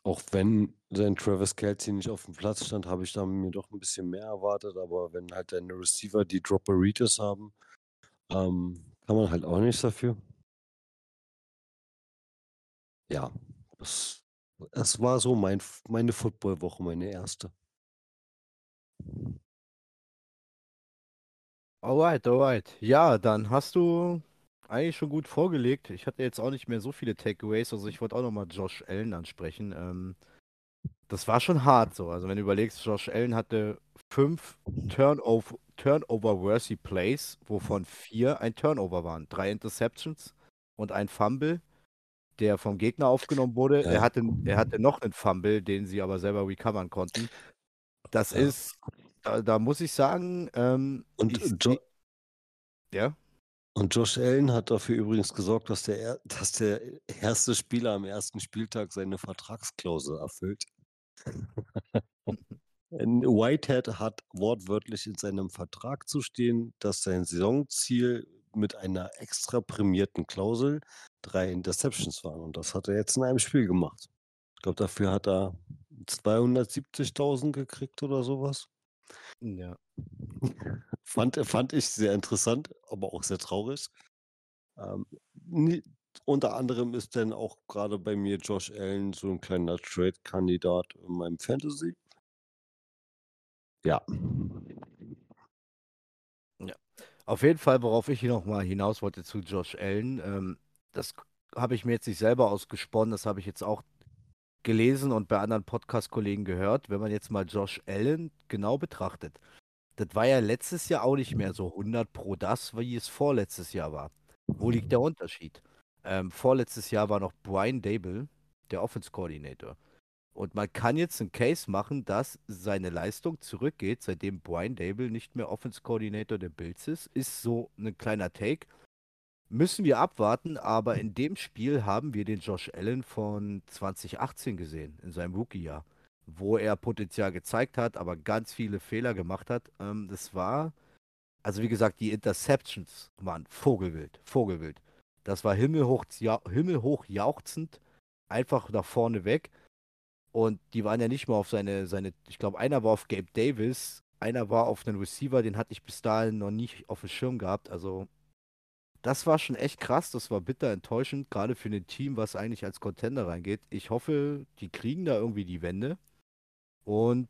Auch wenn sein Travis Kelce nicht aufm Platz stand, habe ich da mir doch 'n bisschen mehr erwartet, aber wenn halt deine Receiver die Dropperitis haben, ähm, kann man halt auch nichts dafür. Ja, es es war so mein meine Footballwoche, meine 1. Alright, alright. Ja, dann hast du eigentlich schon gut vorgelegt. Ich hatte jetzt auch nicht mehr so viele Takeaways. Also, ich wollte auch noch mal Josh Allen ansprechen. Ähm, das war schon hart so. Also, wenn du überlegst, Josh Allen hatte 5 Turnov Turnover-worthy Plays, wovon 4 ein Turnover waren. 3 Interceptions und ein Fumble, der vom Gegner aufgenommen wurde. Er Ja. hatte er hatte noch 'nen Fumble, den sie aber selber recovern konnten. Das Ja. ist da da muss ich sagen, ähm, Und ich Jo Ja? und Josh Allen hat dafür übrigens gesorgt, dass der er dass der 1. Spieler am 1. Spieltag seine Vertragsklausel erfüllt. Whitehead hat wortwörtlich in seinem Vertrag zu stehen, dass sein Saisonziel mit einer extra prämierten Klausel 3 Interceptions waren und das hat er jetzt in einem Spiel gemacht. Ich glaube, dafür hat er 270.000 gekriegt oder so was. Ja. Fand fand ich sehr interessant, aber auch sehr traurig. Ähm, ni unter anderem ist dann auch grade bei mir Josh Allen so 'n kleiner Trade-Kandidat in meinem Fantasy. Ja. Auf jeden Fall, worauf ich hier noch mal hinaus wollte zu Josh Allen, ähm, das habe ich mir jetzt nicht selber ausgesponnen, das habe ich jetzt auch gelesen und bei anderen Podcast-Kollegen gehört. Wenn man jetzt mal Josh Allen genau betrachtet, das war ja letztes Jahr auch nicht mehr so 100 pro das, wie es vorletztes Jahr war. Wo liegt der Unterschied? Ähm, vorletztes Jahr war noch Brian Daboll der Offense Coordinator. Und man kann jetzt 'n Case machen, dass seine Leistung zurückgeht, seitdem Brian Daboll nicht mehr Offense Coordinator der Bills ist. Ist so 'n kleiner Take. Müssen wir abwarten, aber in dem Spiel haben wir den Josh Allen von 2018 gesehen, in seinem Rookiejahr, wo er Potenzial gezeigt hat, aber ganz viele Fehler gemacht hat. Ähm, das war also, wie gesagt, die Interceptions waren vogelwild, vogelwild. Das war himmelhoch ja himmelhoch jauchzend, einfach nach vorne weg. Und die waren ja nicht mal auf seine seine ich glaube, einer war auf Gabe Davis, einer war auf 'nen Receiver, den hatte ich bis dahin noch nicht aufm Schirm gehabt. Also, das war schon echt krass. Das war bitter enttäuschend, grade für 'nen Team, was eigentlich als Contender reingeht. Ich hoffe, die kriegen da irgendwie die Wende. Und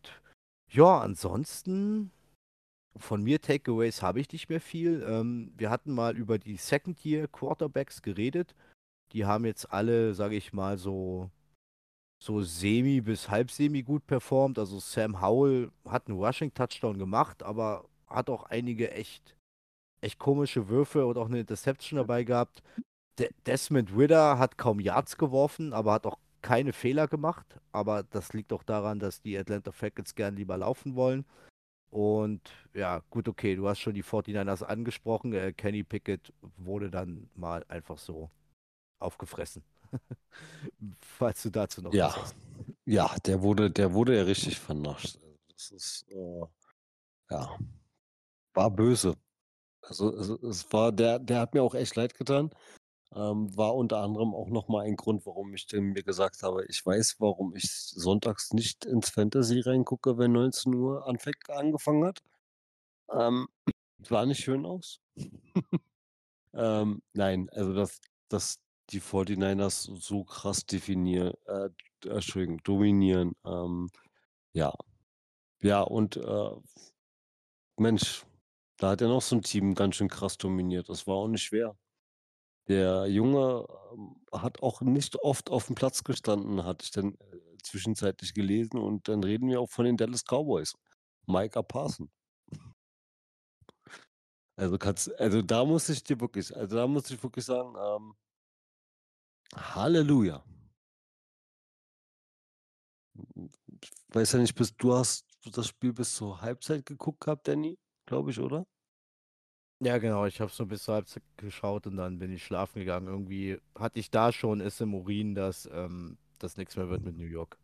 ja, ansonsten von mir Takeaways habe ich nicht mehr viel. Ähm, wir hatten mal über die Second-Year-Quarterbacks geredet. Die haben jetzt alle, sage ich mal, so, so semi- bis halb-semi gut performt. Also Sam Howell hat einen Rushing-Touchdown gemacht, aber hat auch einige echt, echt komische Würfe und auch eine Interception dabei gehabt. De Desmond Ritter hat kaum Yards geworfen, aber hat auch keine Fehler gemacht. Aber das liegt auch daran, dass die Atlanta Falcons gern lieber laufen wollen. Und ja, gut, okay, du hast schon die 49ers angesprochen. Äh, Kenny Pickett wurde dann mal einfach so aufgefressen. Falls du dazu noch was Ja, hast. ja, der wurde, der wurde ja richtig vernascht. Also das ist, äh, ja, war böse. Also, also es war, der, der hat mir auch echt leid getan. Ähm, war unter anderem auch nochmal ein Grund, warum ich dem mir gesagt habe, ich weiß, warum ich sonntags nicht ins Fantasy reingucke, wenn 19 Uhr anfängt, angefangen hat. Ähm, sah nicht schön aus. ähm, nein, also dass, dass die 49ers so krass definieren, äh, Entschuldigung, dominieren. Ähm, ja, ja, und äh, Mensch, da hat ja noch so ein Team ganz schön krass dominiert. Das war auch nicht schwer. Der Junge, ähm, hat auch nicht oft auf dem Platz gestanden, hatte ich dann, äh, zwischenzeitlich gelesen und dann reden wir auch von den Dallas Cowboys. Micah Parson. Also kannst also da muss ich dir wirklich also da muss ich wirklich sagen, ähm, Halleluja. Ich weiß ja nicht, bis du hast das Spiel bis zur Halbzeit geguckt gehabt, Danny, glaube ich, oder? Ja, genau, ich habe so bis zur Halbzeit geschaut und dann bin ich schlafen gegangen. Irgendwie hatte ich da schon es im Urin, dass ähm, das nichts mehr wird mit New York.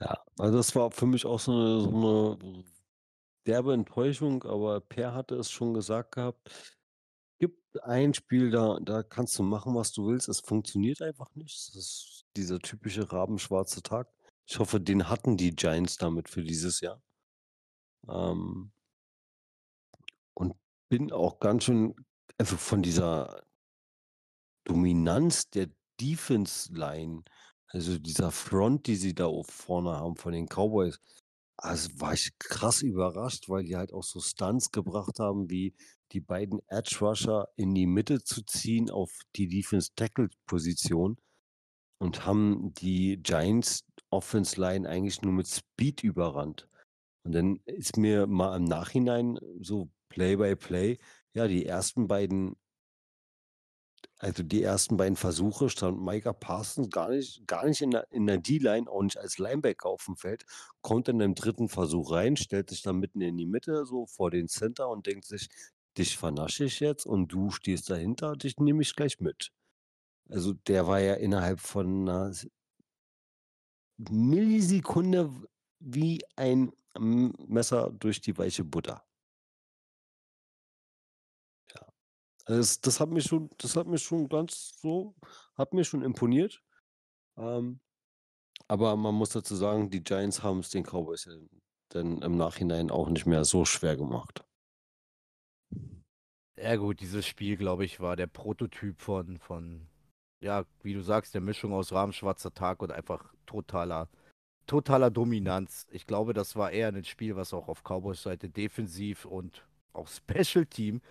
Ja, also das war für mich auch so 'ne so 'ne derbe Enttäuschung, aber Per hatte es schon gesagt gehabt: „Gibt ein Spiel, da da kannst du machen, was du willst. Es funktioniert einfach nicht.“ Das ist dieser typische rabenschwarze Tag. Ich hoffe, den hatten die Giants damit für dieses Jahr. Ähm und bin auch ganz schön also von dieser Dominanz der Defense Line, also dieser Front, die sie da vorne haben von den Cowboys, also war ich krass überrascht, weil die halt auch so Stunts gebracht haben, wie die beiden Edge Rusher in die Mitte zu ziehen auf die Defense Tackle Position und haben die Giants Offense Line eigentlich nur mit Speed überrannt. Und dann ist mir mal im Nachhinein so Play by Play, ja, die ersten beiden also die ersten beiden Versuche stand Micah Parsons gar nicht gar nicht in der in der D-Line, auch nicht als Linebacker auf dem Feld, kommt dann im dritten Versuch rein, stellt sich dann mitten in die Mitte, so vor den Center und denkt sich: „Dich vernasche ich jetzt und du stehst dahinter, dich nehme ich gleich mit.“ Also, der war ja innerhalb von 'ner S Millisekunde wie ein Messer durch die weiche Butter. Also das das hat mich schon das hat mich schon ganz so hat mir schon imponiert. Ähm, aber man muss dazu sagen, die Giants haben's den Cowboys ja dann im Nachhinein auch nicht mehr so schwer gemacht. Ja gut, dieses Spiel, glaube ich, war der Prototyp von von, ja, wie du sagst, der Mischung aus rabenschwarzer Tag und einfach totaler totaler Dominanz. Ich glaube, das war eher 'nen Spiel, was auch auf Cowboys Seite defensiv und auch Special Team,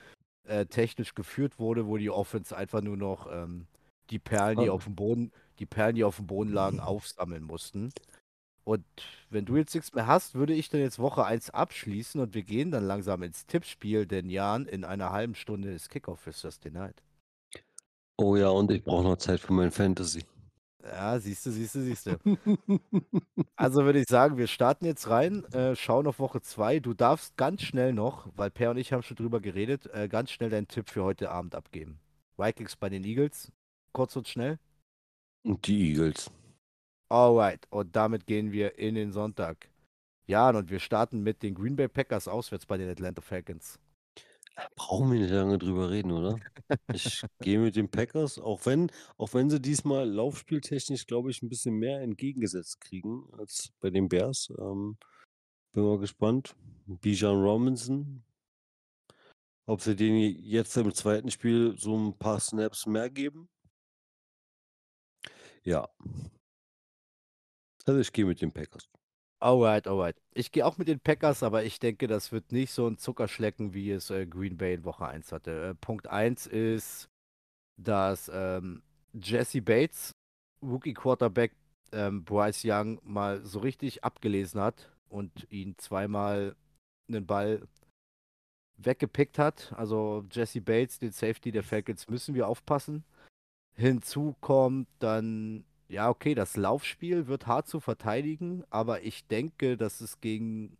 äh, technisch geführt wurde, wo die Offense einfach nur noch, ähm, die Perlen, die Ah. aufm Boden die Perlen, die aufm Boden lagen, aufsammeln mussten. Und wenn du jetzt nix mehr hast, würde ich dann jetzt Woche 1 abschließen und wir gehen dann langsam ins Tippspiel, denn Jan, in einer halben Stunde ist Kickoff für Thursday Night. Oh ja, und ich brauche noch Zeit für mein Fantasy. Ja, siehste, siehste, siehste. Also würde ich sagen, wir starten jetzt rein, äh, schauen auf Woche 2. Du darfst ganz schnell noch, weil Per und ich haben schon drüber geredet, äh, ganz schnell deinen Tipp für heute Abend abgeben. Vikings bei den Eagles, kurz und schnell? Und die Eagles. Alright, und damit gehen wir in den Sonntag. Jan, und wir starten mit den Green Bay Packers auswärts bei den Atlanta Falcons. Brauchen wir nicht lange drüber reden, oder? Ich gehe mit den Packers, auch wenn auch wenn sie diesmal laufspieltechnisch, glaube ich, 'n bisschen mehr entgegengesetzt kriegen als bei den Bears. Ähm, bin mal gespannt. Bijan Robinson ob sie den jetzt im zweiten Spiel so 'n paar Snaps mehr geben. Ja. Also, ich gehe mit den Packers. Alright, alright. Ich gehe auch mit den Packers, aber ich denke, das wird nicht so ein Zuckerschlecken, wie es äh, Green Bay in Woche 1 hatte. Äh, Punkt 1 ist, dass ähm, Jesse Bates, Rookie Quarterback, ähm, Bryce Young mal so richtig abgelesen hat und ihn zweimal einen Ball weggepickt hat. Also Jesse Bates, den Safety der Falcons, müssen wir aufpassen. Hinzu kommt dann, ja, okay, das Laufspiel wird hart zu verteidigen, aber ich denke, dass es gegen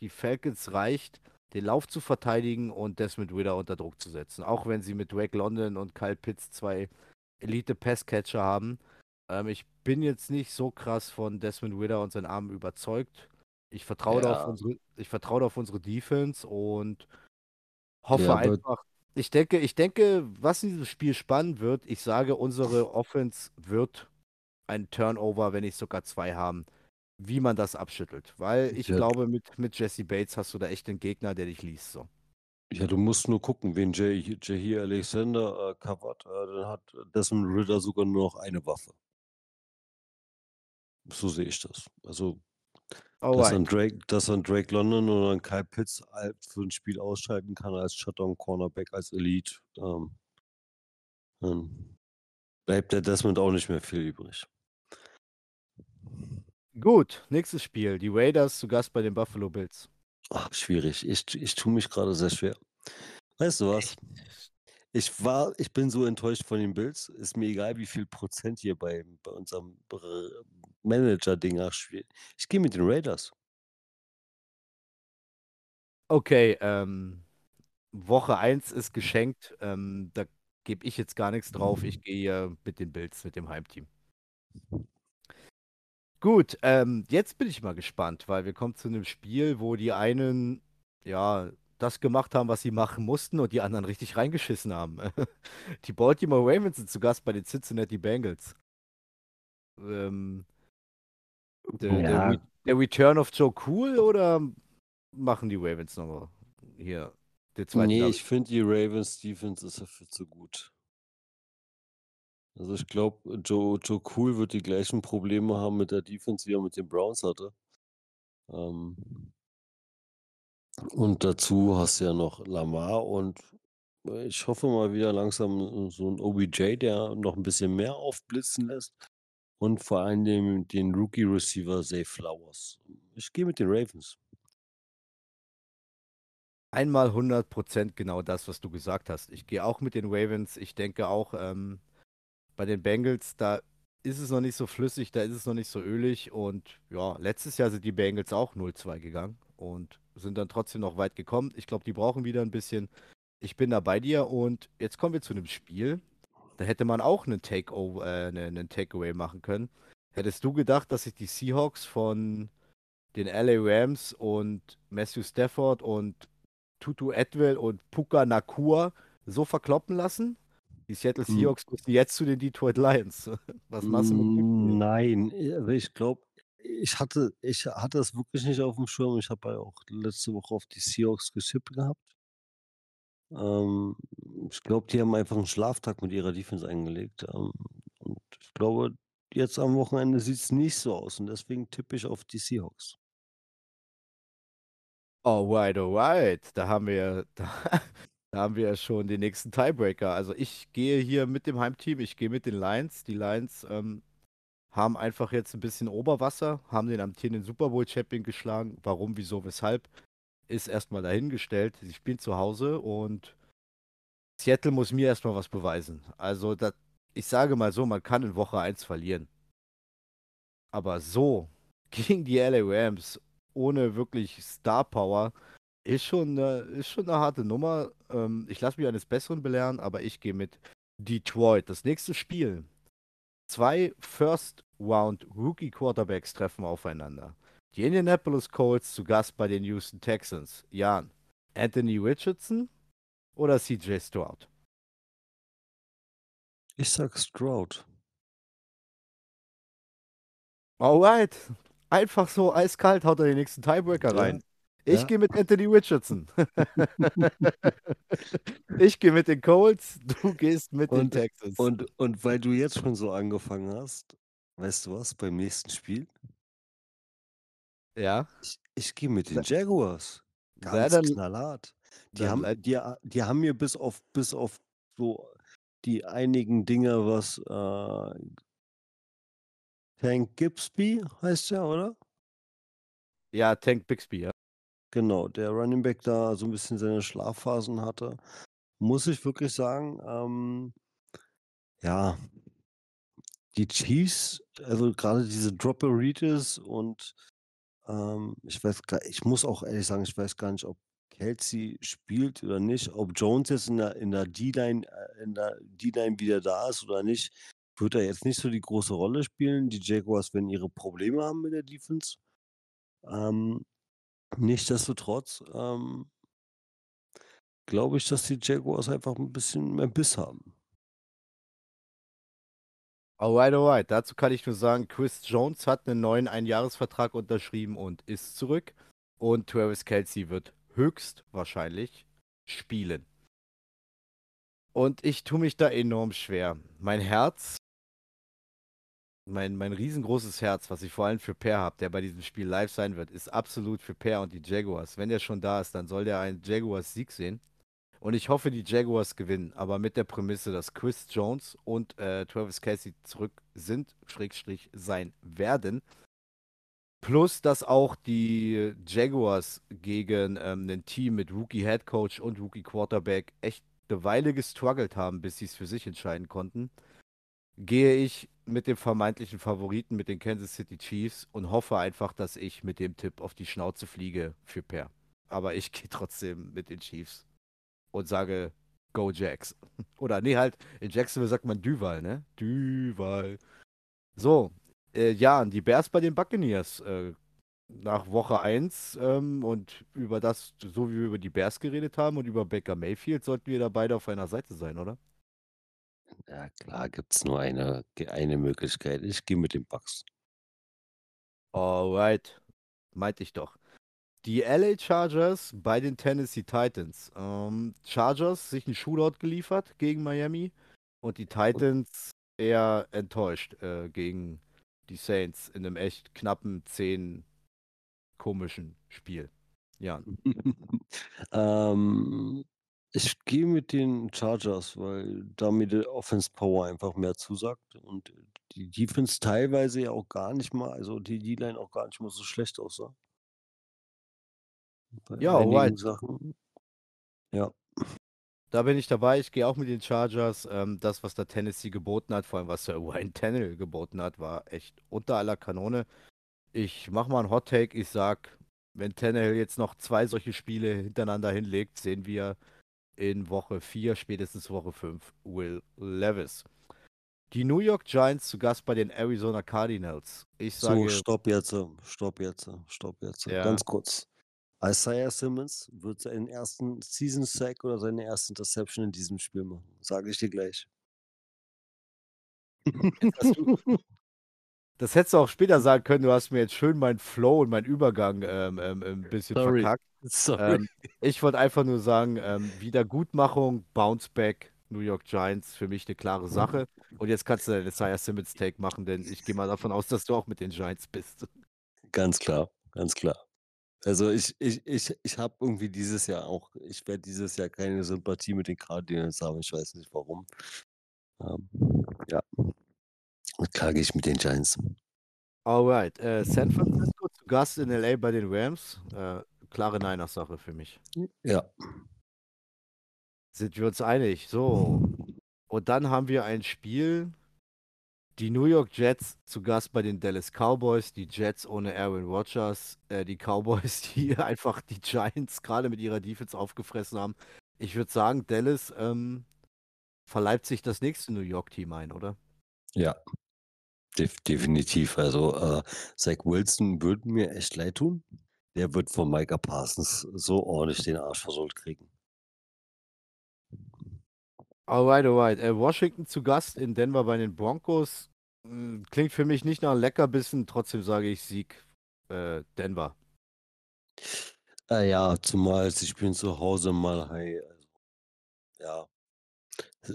die Falcons reicht, den Lauf zu verteidigen und Desmond Ritter unter Druck zu setzen. Auch wenn sie mit Drake London und Kyle Pitts zwei Elite-Passcatcher haben. Ähm, ich bin jetzt nicht so krass von Desmond Ritter und seinen Armen überzeugt. Ich vertraue ja. auf unsere, ich vertraue auf unsere Defense und hoffe ja, einfach. Ich denke, ich denke, was in diesem Spiel spannend wird, ich sage, unsere Offense wird ein Turnover, wenn nicht sogar zwei haben, wie man das abschüttelt. Weil ich ja. glaube, mit, mit Jesse Bates hast du da echt einen Gegner, der dich liest. So. Ja, du musst nur gucken, wen Jahir Alexander äh, covert. Äh, dann hat Desmond Ritter sogar nur noch eine Waffe. So sehe ich das. Also, dass ein Drake, dass ein Drake London oder ein Kyle Pitts für ein Spiel ausschalten kann als Shutdown Cornerback, als Elite, ähm, dann bleibt der Desmond auch nicht mehr viel übrig. Gut, nächstes Spiel. Die Raiders zu Gast bei den Buffalo Bills. Ach, schwierig. Ich, ich tue mich gerade sehr schwer. Weißt du was? Ich war, ich bin so enttäuscht von den Bills. Ist mir egal, wie viel Prozent hier bei, bei unserem Manager-Ding spielt. Ich gehe mit den Raiders. Okay, ähm, Woche 1 ist geschenkt. Ähm, da gebe ich jetzt gar nichts drauf. Ich gehe mit den Bills, mit dem Heimteam. Gut, ähm, jetzt bin ich mal gespannt, weil wir kommen zu einem Spiel, wo die einen, ja, das gemacht haben, was sie machen mussten und die anderen richtig reingeschissen haben. Die Baltimore Ravens sind zu Gast bei den Cincinnati Bengals. Ähm, der, ja. der, der, Return of Joe Cool oder machen die Ravens nochmal hier den zweiten? Nee, ich finde die Ravens Defense ist dafür zu gut. Also ich glaube, Joe, Joe Cool wird die gleichen Probleme haben mit der Defense, wie er mit den Browns hatte. Ähm, und dazu hast du ja noch Lamar und ich hoffe mal wieder langsam so ein OBJ, der noch ein bisschen mehr aufblitzen lässt. Und vor allem den, den Rookie-Receiver Zay Flowers. Ich gehe mit den Ravens. Einmal 100% genau das, was du gesagt hast. Ich gehe auch mit den Ravens. Ich denke auch, ähm, bei den Bengals, da ist es noch nicht so flüssig, da ist es noch nicht so ölig. Und ja, letztes Jahr sind die Bengals auch 0-2 gegangen und sind dann trotzdem noch weit gekommen. Ich glaube, die brauchen wieder ein bisschen. Ich bin da bei dir und jetzt kommen wir zu einem Spiel. Da hätte man auch einen Takeover, äh, einen Takeaway machen können. Hättest du gedacht, dass sich die Seahawks von den LA Rams und Matthew Stafford und Tutu Atwell und Puka Nakua so verkloppen lassen? Die Seattle hm. Seahawks müssen jetzt zu den Detroit Lions. Was machst du mit dem? Nein, also ich glaube, ich hatte, ich hatte es wirklich nicht auf dem Schirm. Ich habe ja auch letzte Woche auf die Seahawks geschippt gehabt. Ähm, ich glaube, die haben einfach einen Schlaftag mit ihrer Defense eingelegt. Ähm, und ich glaube, jetzt am Wochenende sieht es nicht so aus. Und deswegen tippe ich auf die Seahawks. Alright, alright. Da haben wir, da, da haben wir ja schon den nächsten Tiebreaker. Also ich gehe hier mit dem Heimteam, ich gehe mit den Lions. Die Lions ähm, haben einfach jetzt ein bisschen Oberwasser, haben den amtierenden Super Bowl-Champion geschlagen. Warum, wieso, weshalb, ist erstmal dahingestellt. Sie spielen zu Hause und Seattle muss mir erstmal was beweisen. Also das, ich sage mal so, man kann in Woche 1 verlieren. Aber so gegen die LA Rams ohne wirklich Star Power ist schon, äh, ist schon eine harte Nummer. Ähm, ich lasse mich eines Besseren belehren, aber ich gehe mit Detroit. Das nächste Spiel. Zwei First-Round-Rookie-Quarterbacks treffen aufeinander. Die Indianapolis Colts zu Gast bei den Houston Texans. Jan, Anthony Richardson oder CJ Stroud? Ich sag Stroud. Alright. Einfach so eiskalt haut er den nächsten Tiebreaker rein. Ich ja. gehe mit Anthony Richardson. ich gehe mit den Colts, du gehst mit und, den Texans. Und, und weil du jetzt schon so angefangen hast, weißt du was, beim nächsten Spiel Ja? Ich ich gehe mit den Jaguars. Ganz dann knallhart. Die dann haben die die haben mir bis auf bis auf so die einigen Dinge, was, äh Tank Bigsby heißt der, oder? Ja, Tank Bigsby, ja. Genau, der Running Back da so 'n bisschen seine Schlafphasen hatte, muss ich wirklich sagen, ähm ja die Chiefs, also grade diese Dropperitis und, ähm, ich weiß ich muss auch ehrlich sagen, ich weiß gar nicht, ob Kelce spielt oder nicht, ob Jones jetzt in der in der D-Line äh, in der D-Line wieder da ist oder nicht, wird da jetzt nicht so die große Rolle spielen. Die Jaguars werden ihre Probleme haben mit der Defense. Ähm, nichtsdestotrotz, ähm glaube ich, dass die Jaguars einfach 'n bisschen mehr Biss haben. Alright, alright. Dazu kann ich nur sagen, Chris Jones hat 'nen neuen Einjahresvertrag unterschrieben und ist zurück. Und Travis Kelce wird höchstwahrscheinlich spielen. Und ich tue mich da enorm schwer. Mein Herz mein mein riesengroßes Herz, was ich vor allem für Per habe, der bei diesem Spiel live sein wird, ist absolut für Per und die Jaguars. Wenn der schon da ist, dann soll der einen Jaguars-Sieg sehen. Und ich hoffe, die Jaguars gewinnen, aber mit der Prämisse, dass Chris Jones und, äh, Travis Kelce zurück sind, Schrägstrich sein werden. Plus, dass auch die Jaguars gegen, ähm, 'nen Team mit Rookie-Headcoach und Rookie-Quarterback echt 'ne Weile gestruggelt haben, bis sie's für sich entscheiden konnten, gehe ich mit dem vermeintlichen Favoriten, mit den Kansas City Chiefs und hoffe einfach, dass ich mit dem Tipp auf die Schnauze fliege für Per. Aber ich gehe trotzdem mit den Chiefs und sage: „Go Jags.“ Oder ne, halt, in Jacksonville sagt man Duval, ne? Duval. So, äh, ja, die Bears bei den Buccaneers, äh, nach Woche 1, ähm, und über das so wie wir über die Bears geredet haben und über Baker Mayfield, sollten wir da beide auf einer Seite sein, oder? Ja klar, gibt's nur eine ge eine Möglichkeit. Ich gehe mit den Bucks. Alright, meinte ich doch. Die LA Chargers bei den Tennessee Titans. Ähm, Chargers sich 'n Shootout geliefert gegen Miami und die Titans eher enttäuscht, äh, gegen die Saints in 'nem echt knappen, zähen, komischen Spiel. Jan? Ähm, ich gehe mit den Chargers, weil da mir die Offense Power einfach mehr zusagt und die Defense teilweise ja auch gar nicht mal also die D-Line auch gar nicht mal so schlecht aussah. Bei Ja, alright. Sachen. Ja. Da bin ich dabei. Ich gehe auch mit den Chargers. Ähm, das, was da Tennessee geboten hat, vor allem was, äh, Ryan Tannehill geboten hat, war echt unter aller Kanone. Ich mache mal 'n Hot Take. Ich sage, wenn Tannehill jetzt noch 2 solche Spiele hintereinander hinlegt, sehen wir in Woche 4, spätestens Woche 5 Will Levis. Die New York Giants zu Gast bei den Arizona Cardinals. Ich So, sage stopp jetzt, stopp jetzt, stopp jetzt. Ja. Ganz kurz. Isaiah Simmons wird seinen 1. Season Sack oder seine 1. Interception in diesem Spiel machen, sage ich dir gleich. Das hättest du auch später sagen können. Du hast mir jetzt schön meinen Flow und meinen Übergang, ähm, ähm, 'n bisschen Sorry, verkackt. Sorry. Ähm, ich wollte einfach nur sagen, ähm, Wiedergutmachung, Bounce Back, New York Giants, für mich 'ne klare Sache. Und jetzt kannst du deinen Isaiah Simmons Take machen, denn ich gehe mal davon aus, dass du auch mit den Giants bist. Ganz klar, ganz klar. Also, ich ich ich ich habe irgendwie dieses Jahr auch ich werde dieses Jahr keine Sympathie mit den Cardinals haben, ich weiß nicht warum. Ähm, ja. Klar gehe ich mit den Giants. Alright, äh, San Francisco zu Gast in LA bei den Rams. Äh, klare Niners-Sache für mich. Ja. Sind wir uns einig. So. Und dann haben wir ein Spiel. Die New York Jets zu Gast bei den Dallas Cowboys. Die Jets ohne Aaron Rodgers. Äh, die Cowboys, die einfach die Giants grade mit ihrer Defense aufgefressen haben. Ich würde sagen, Dallas, ähm, verleibt sich das nächste New York-Team ein, oder? Ja. Def definitiv. Also, äh, Zach Wilson würde mir echt leid tun. Der wird von Micah Parsons so ordentlich den Arsch versohlt kriegen. Alright, alright. Äh, Washington zu Gast in Denver bei den Broncos. Hm, klingt für mich nicht nach Leckerbissen, trotzdem sage ich Sieg, äh, Denver. Äh, ja, zumal sie spielen zu Hause Mile High, also ja.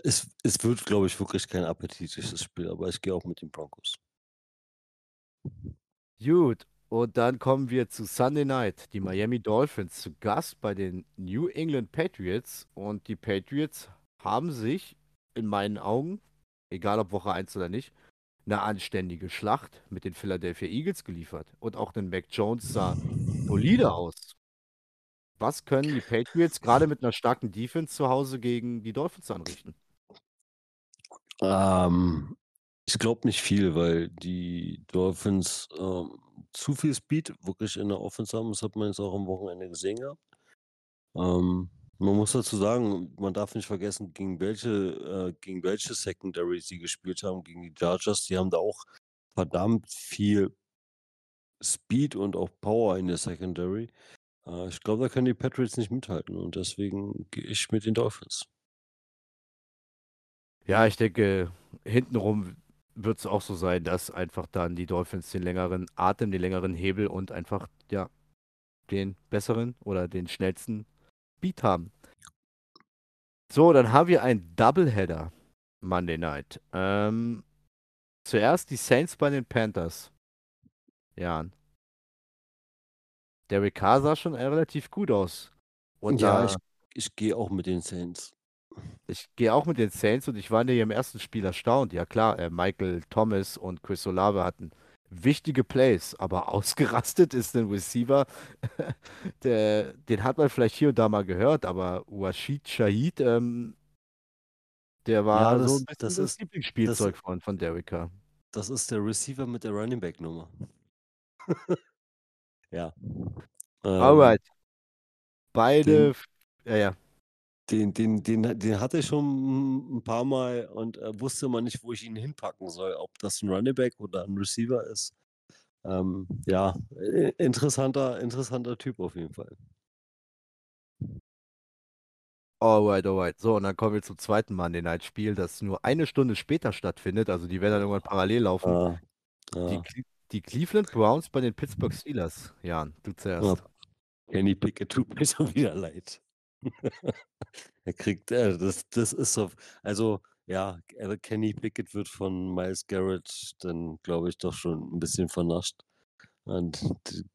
Es es wird, glaube ich, wirklich kein appetitliches Spiel, aber ich gehe auch mit den Broncos. Gut. Und dann kommen wir zu Sunday Night. Die Miami Dolphins zu Gast bei den New England Patriots. Und die Patriots haben sich in meinen Augen, egal ob Woche 1 oder nicht, eine anständige Schlacht mit den Philadelphia Eagles geliefert. Und auch den Mac Jones sah solide aus. Was können die Patriots gerade mit einer starken Defense zu Hause gegen die Dolphins anrichten? Ähm, ich glaube nicht viel, weil die Dolphins ähm, zu viel Speed wirklich in der Offense haben. Das hat man jetzt auch am Wochenende gesehen gehabt. Ähm, man muss dazu sagen, man darf nicht vergessen, gegen welche, äh, gegen welche Secondary sie gespielt haben, gegen die Chargers. Die haben da auch verdammt viel Speed und auch Power in der Secondary. Äh, ich glaube, da können die Patriots nicht mithalten und deswegen gehe ich mit den Dolphins. Ja, ich denke, hintenrum wird es auch so sein, dass einfach dann die Dolphins den längeren Atem, den längeren Hebel und einfach, ja, den besseren oder den schnellsten Beat haben. So, dann haben wir einen Doubleheader Monday Night. Ähm, zuerst die Saints bei den Panthers. Jan. Derek Carr sah schon relativ gut aus. Und Ja, ja, ich, ich gehe auch mit den Saints. Ich gehe auch mit den Saints und ich war in im ersten Spiel erstaunt. Ja klar, äh, Michael Thomas und Chris Olave hatten wichtige Plays, aber ausgerastet ist ein Receiver, der, den hat man vielleicht hier und da mal gehört, aber Washid Shahid, ähm, der Ja, war so das, ein bisschen das das ist, das, Lieblingsspielzeug von, von Carr. das ist der Receiver mit der Running Back Nummer. Ja. Ähm, Alright, beide, ja, ja. Den, den, den, den hatte ich schon ein paar Mal und äh, wusste mal nicht, wo ich ihn hinpacken soll, ob das ein Running Back oder ein Receiver ist. Ähm, ja, interessanter, interessanter Typ auf jeden Fall. Alright, alright. So, und dann kommen wir zum zweiten Monday Night Spiel, das nur eine Stunde später stattfindet. Also die werden dann irgendwann parallel laufen. Ah, Die, ah, Cle- die Cleveland Browns bei den Pittsburgh Steelers. Jan, du zuerst. Kenny Pickett tut mir schon wieder leid. Er kriegt, äh, das, das ist so, also ja, äh, Kenny Pickett wird von Miles Garrett dann, glaube ich, doch schon ein bisschen vernascht. Und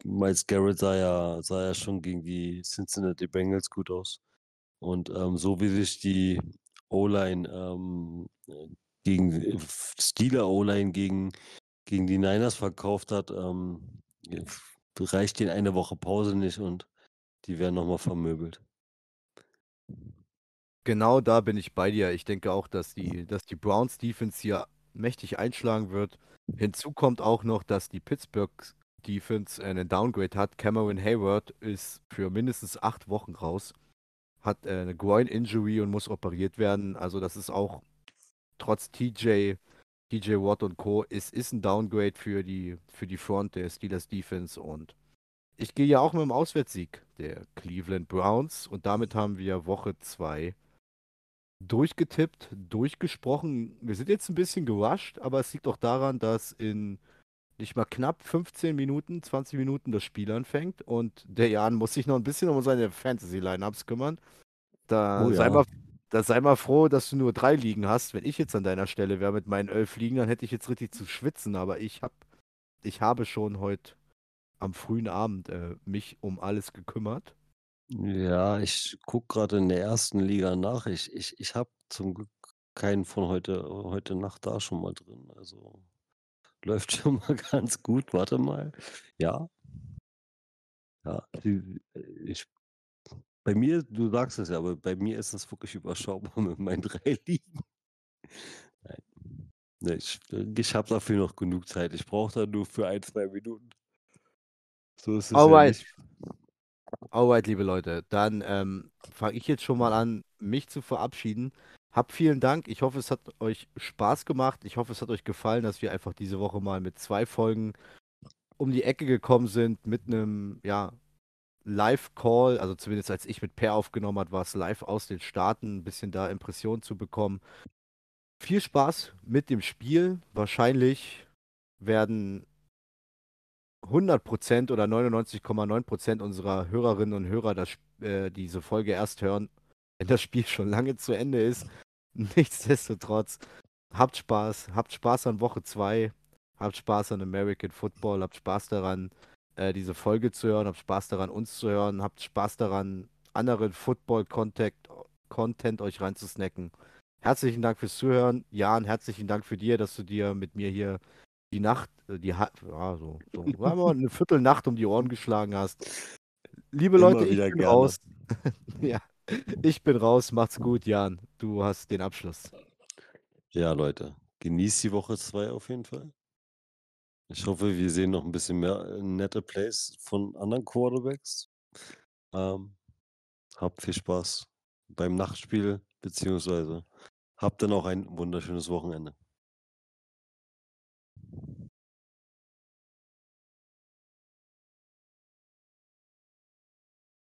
Miles Garrett sah ja, sah ja schon gegen die Cincinnati Bengals gut aus. Und ähm, so wie sich die O-Line ähm, äh, gegen äh, Steeler O-Line gegen, gegen die Niners verkauft hat, ähm, reicht denen eine Woche Pause nicht und die werden nochmal vermöbelt. Genau da bin ich bei dir. Ich denke auch, dass die, dass die Browns Defense hier mächtig einschlagen wird. Hinzu kommt auch noch, dass die Pittsburgh Defense einen Downgrade hat. Cameron Hayward ist für mindestens acht Wochen raus, hat eine Groin-Injury und muss operiert werden. Also das ist auch trotz TJ, TJ Watt und Co. ist, ist ein Downgrade für die, für die Front der Steelers Defense und ich gehe ja auch mit dem Auswärtssieg der Cleveland Browns und damit haben wir Woche 2 durchgetippt, durchgesprochen. Wir sind jetzt ein bisschen gerusht, aber es liegt auch daran, dass in nicht mal knapp 15 Minuten, 20 Minuten das Spiel anfängt und der Jan muss sich noch ein bisschen um seine Fantasy-Lineups kümmern. Da Oh sei ja. mal, da sei mal froh, dass du nur drei Ligen hast. Wenn ich jetzt an deiner Stelle wäre mit meinen elf Ligen, dann hätte ich jetzt richtig zu schwitzen, aber ich hab, ich habe schon heute am frühen Abend äh, mich um alles gekümmert. Ja, ich gucke gerade in der ersten Liga nach. Ich, ich, ich habe zum Glück keinen von heute, heute Nacht da schon mal drin. Also läuft schon mal ganz gut. Warte mal. Ja, ja. die- Ich, bei mir, du sagst es ja, aber bei mir ist es wirklich überschaubar mit meinen drei Ligen. Nein. Ich ich habe dafür noch genug Zeit. Ich brauche da nur für ein, zwei Minuten. So ist es ja Alright. nicht. Alright, liebe Leute, dann ähm, fange ich jetzt schon mal an, mich zu verabschieden. Habt vielen Dank. Ich hoffe, es hat euch Spaß gemacht. Ich hoffe, es hat euch gefallen, dass wir einfach diese Woche mal mit zwei Folgen um die Ecke gekommen sind, mit einem, ja, Live-Call. Also zumindest als ich mit Per aufgenommen hat, war es live aus den Staaten, ein bisschen da Impressionen zu bekommen. Viel Spaß mit dem Spiel. Wahrscheinlich werden 100% oder 99,9% unserer Hörerinnen und Hörer das, äh, diese Folge erst hören, wenn das Spiel schon lange zu Ende ist. Nichtsdestotrotz, habt Spaß, habt Spaß an Woche 2, habt Spaß an American Football, habt Spaß daran, äh, diese Folge zu hören, habt Spaß daran, uns zu hören, habt Spaß daran, anderen Football-Content Content euch reinzusnacken. Herzlichen Dank fürs Zuhören. Jan, herzlichen Dank für dir, dass du dir mit mir hier die Nacht, äh, die ja, so, so mal, eine Viertelnacht um die Ohren geschlagen hast. Liebe Immer Leute, ich bin gerne. raus. ja, ich bin raus. Macht's gut, Jan. Du hast den Abschluss. Ja, Leute, genießt die Woche 2 auf jeden Fall. Ich hoffe, wir sehen noch ein bisschen mehr äh, nette Plays von anderen Quarterbacks. Ähm, habt viel Spaß beim Nachtspiel, beziehungsweise habt dann auch ein wunderschönes Wochenende.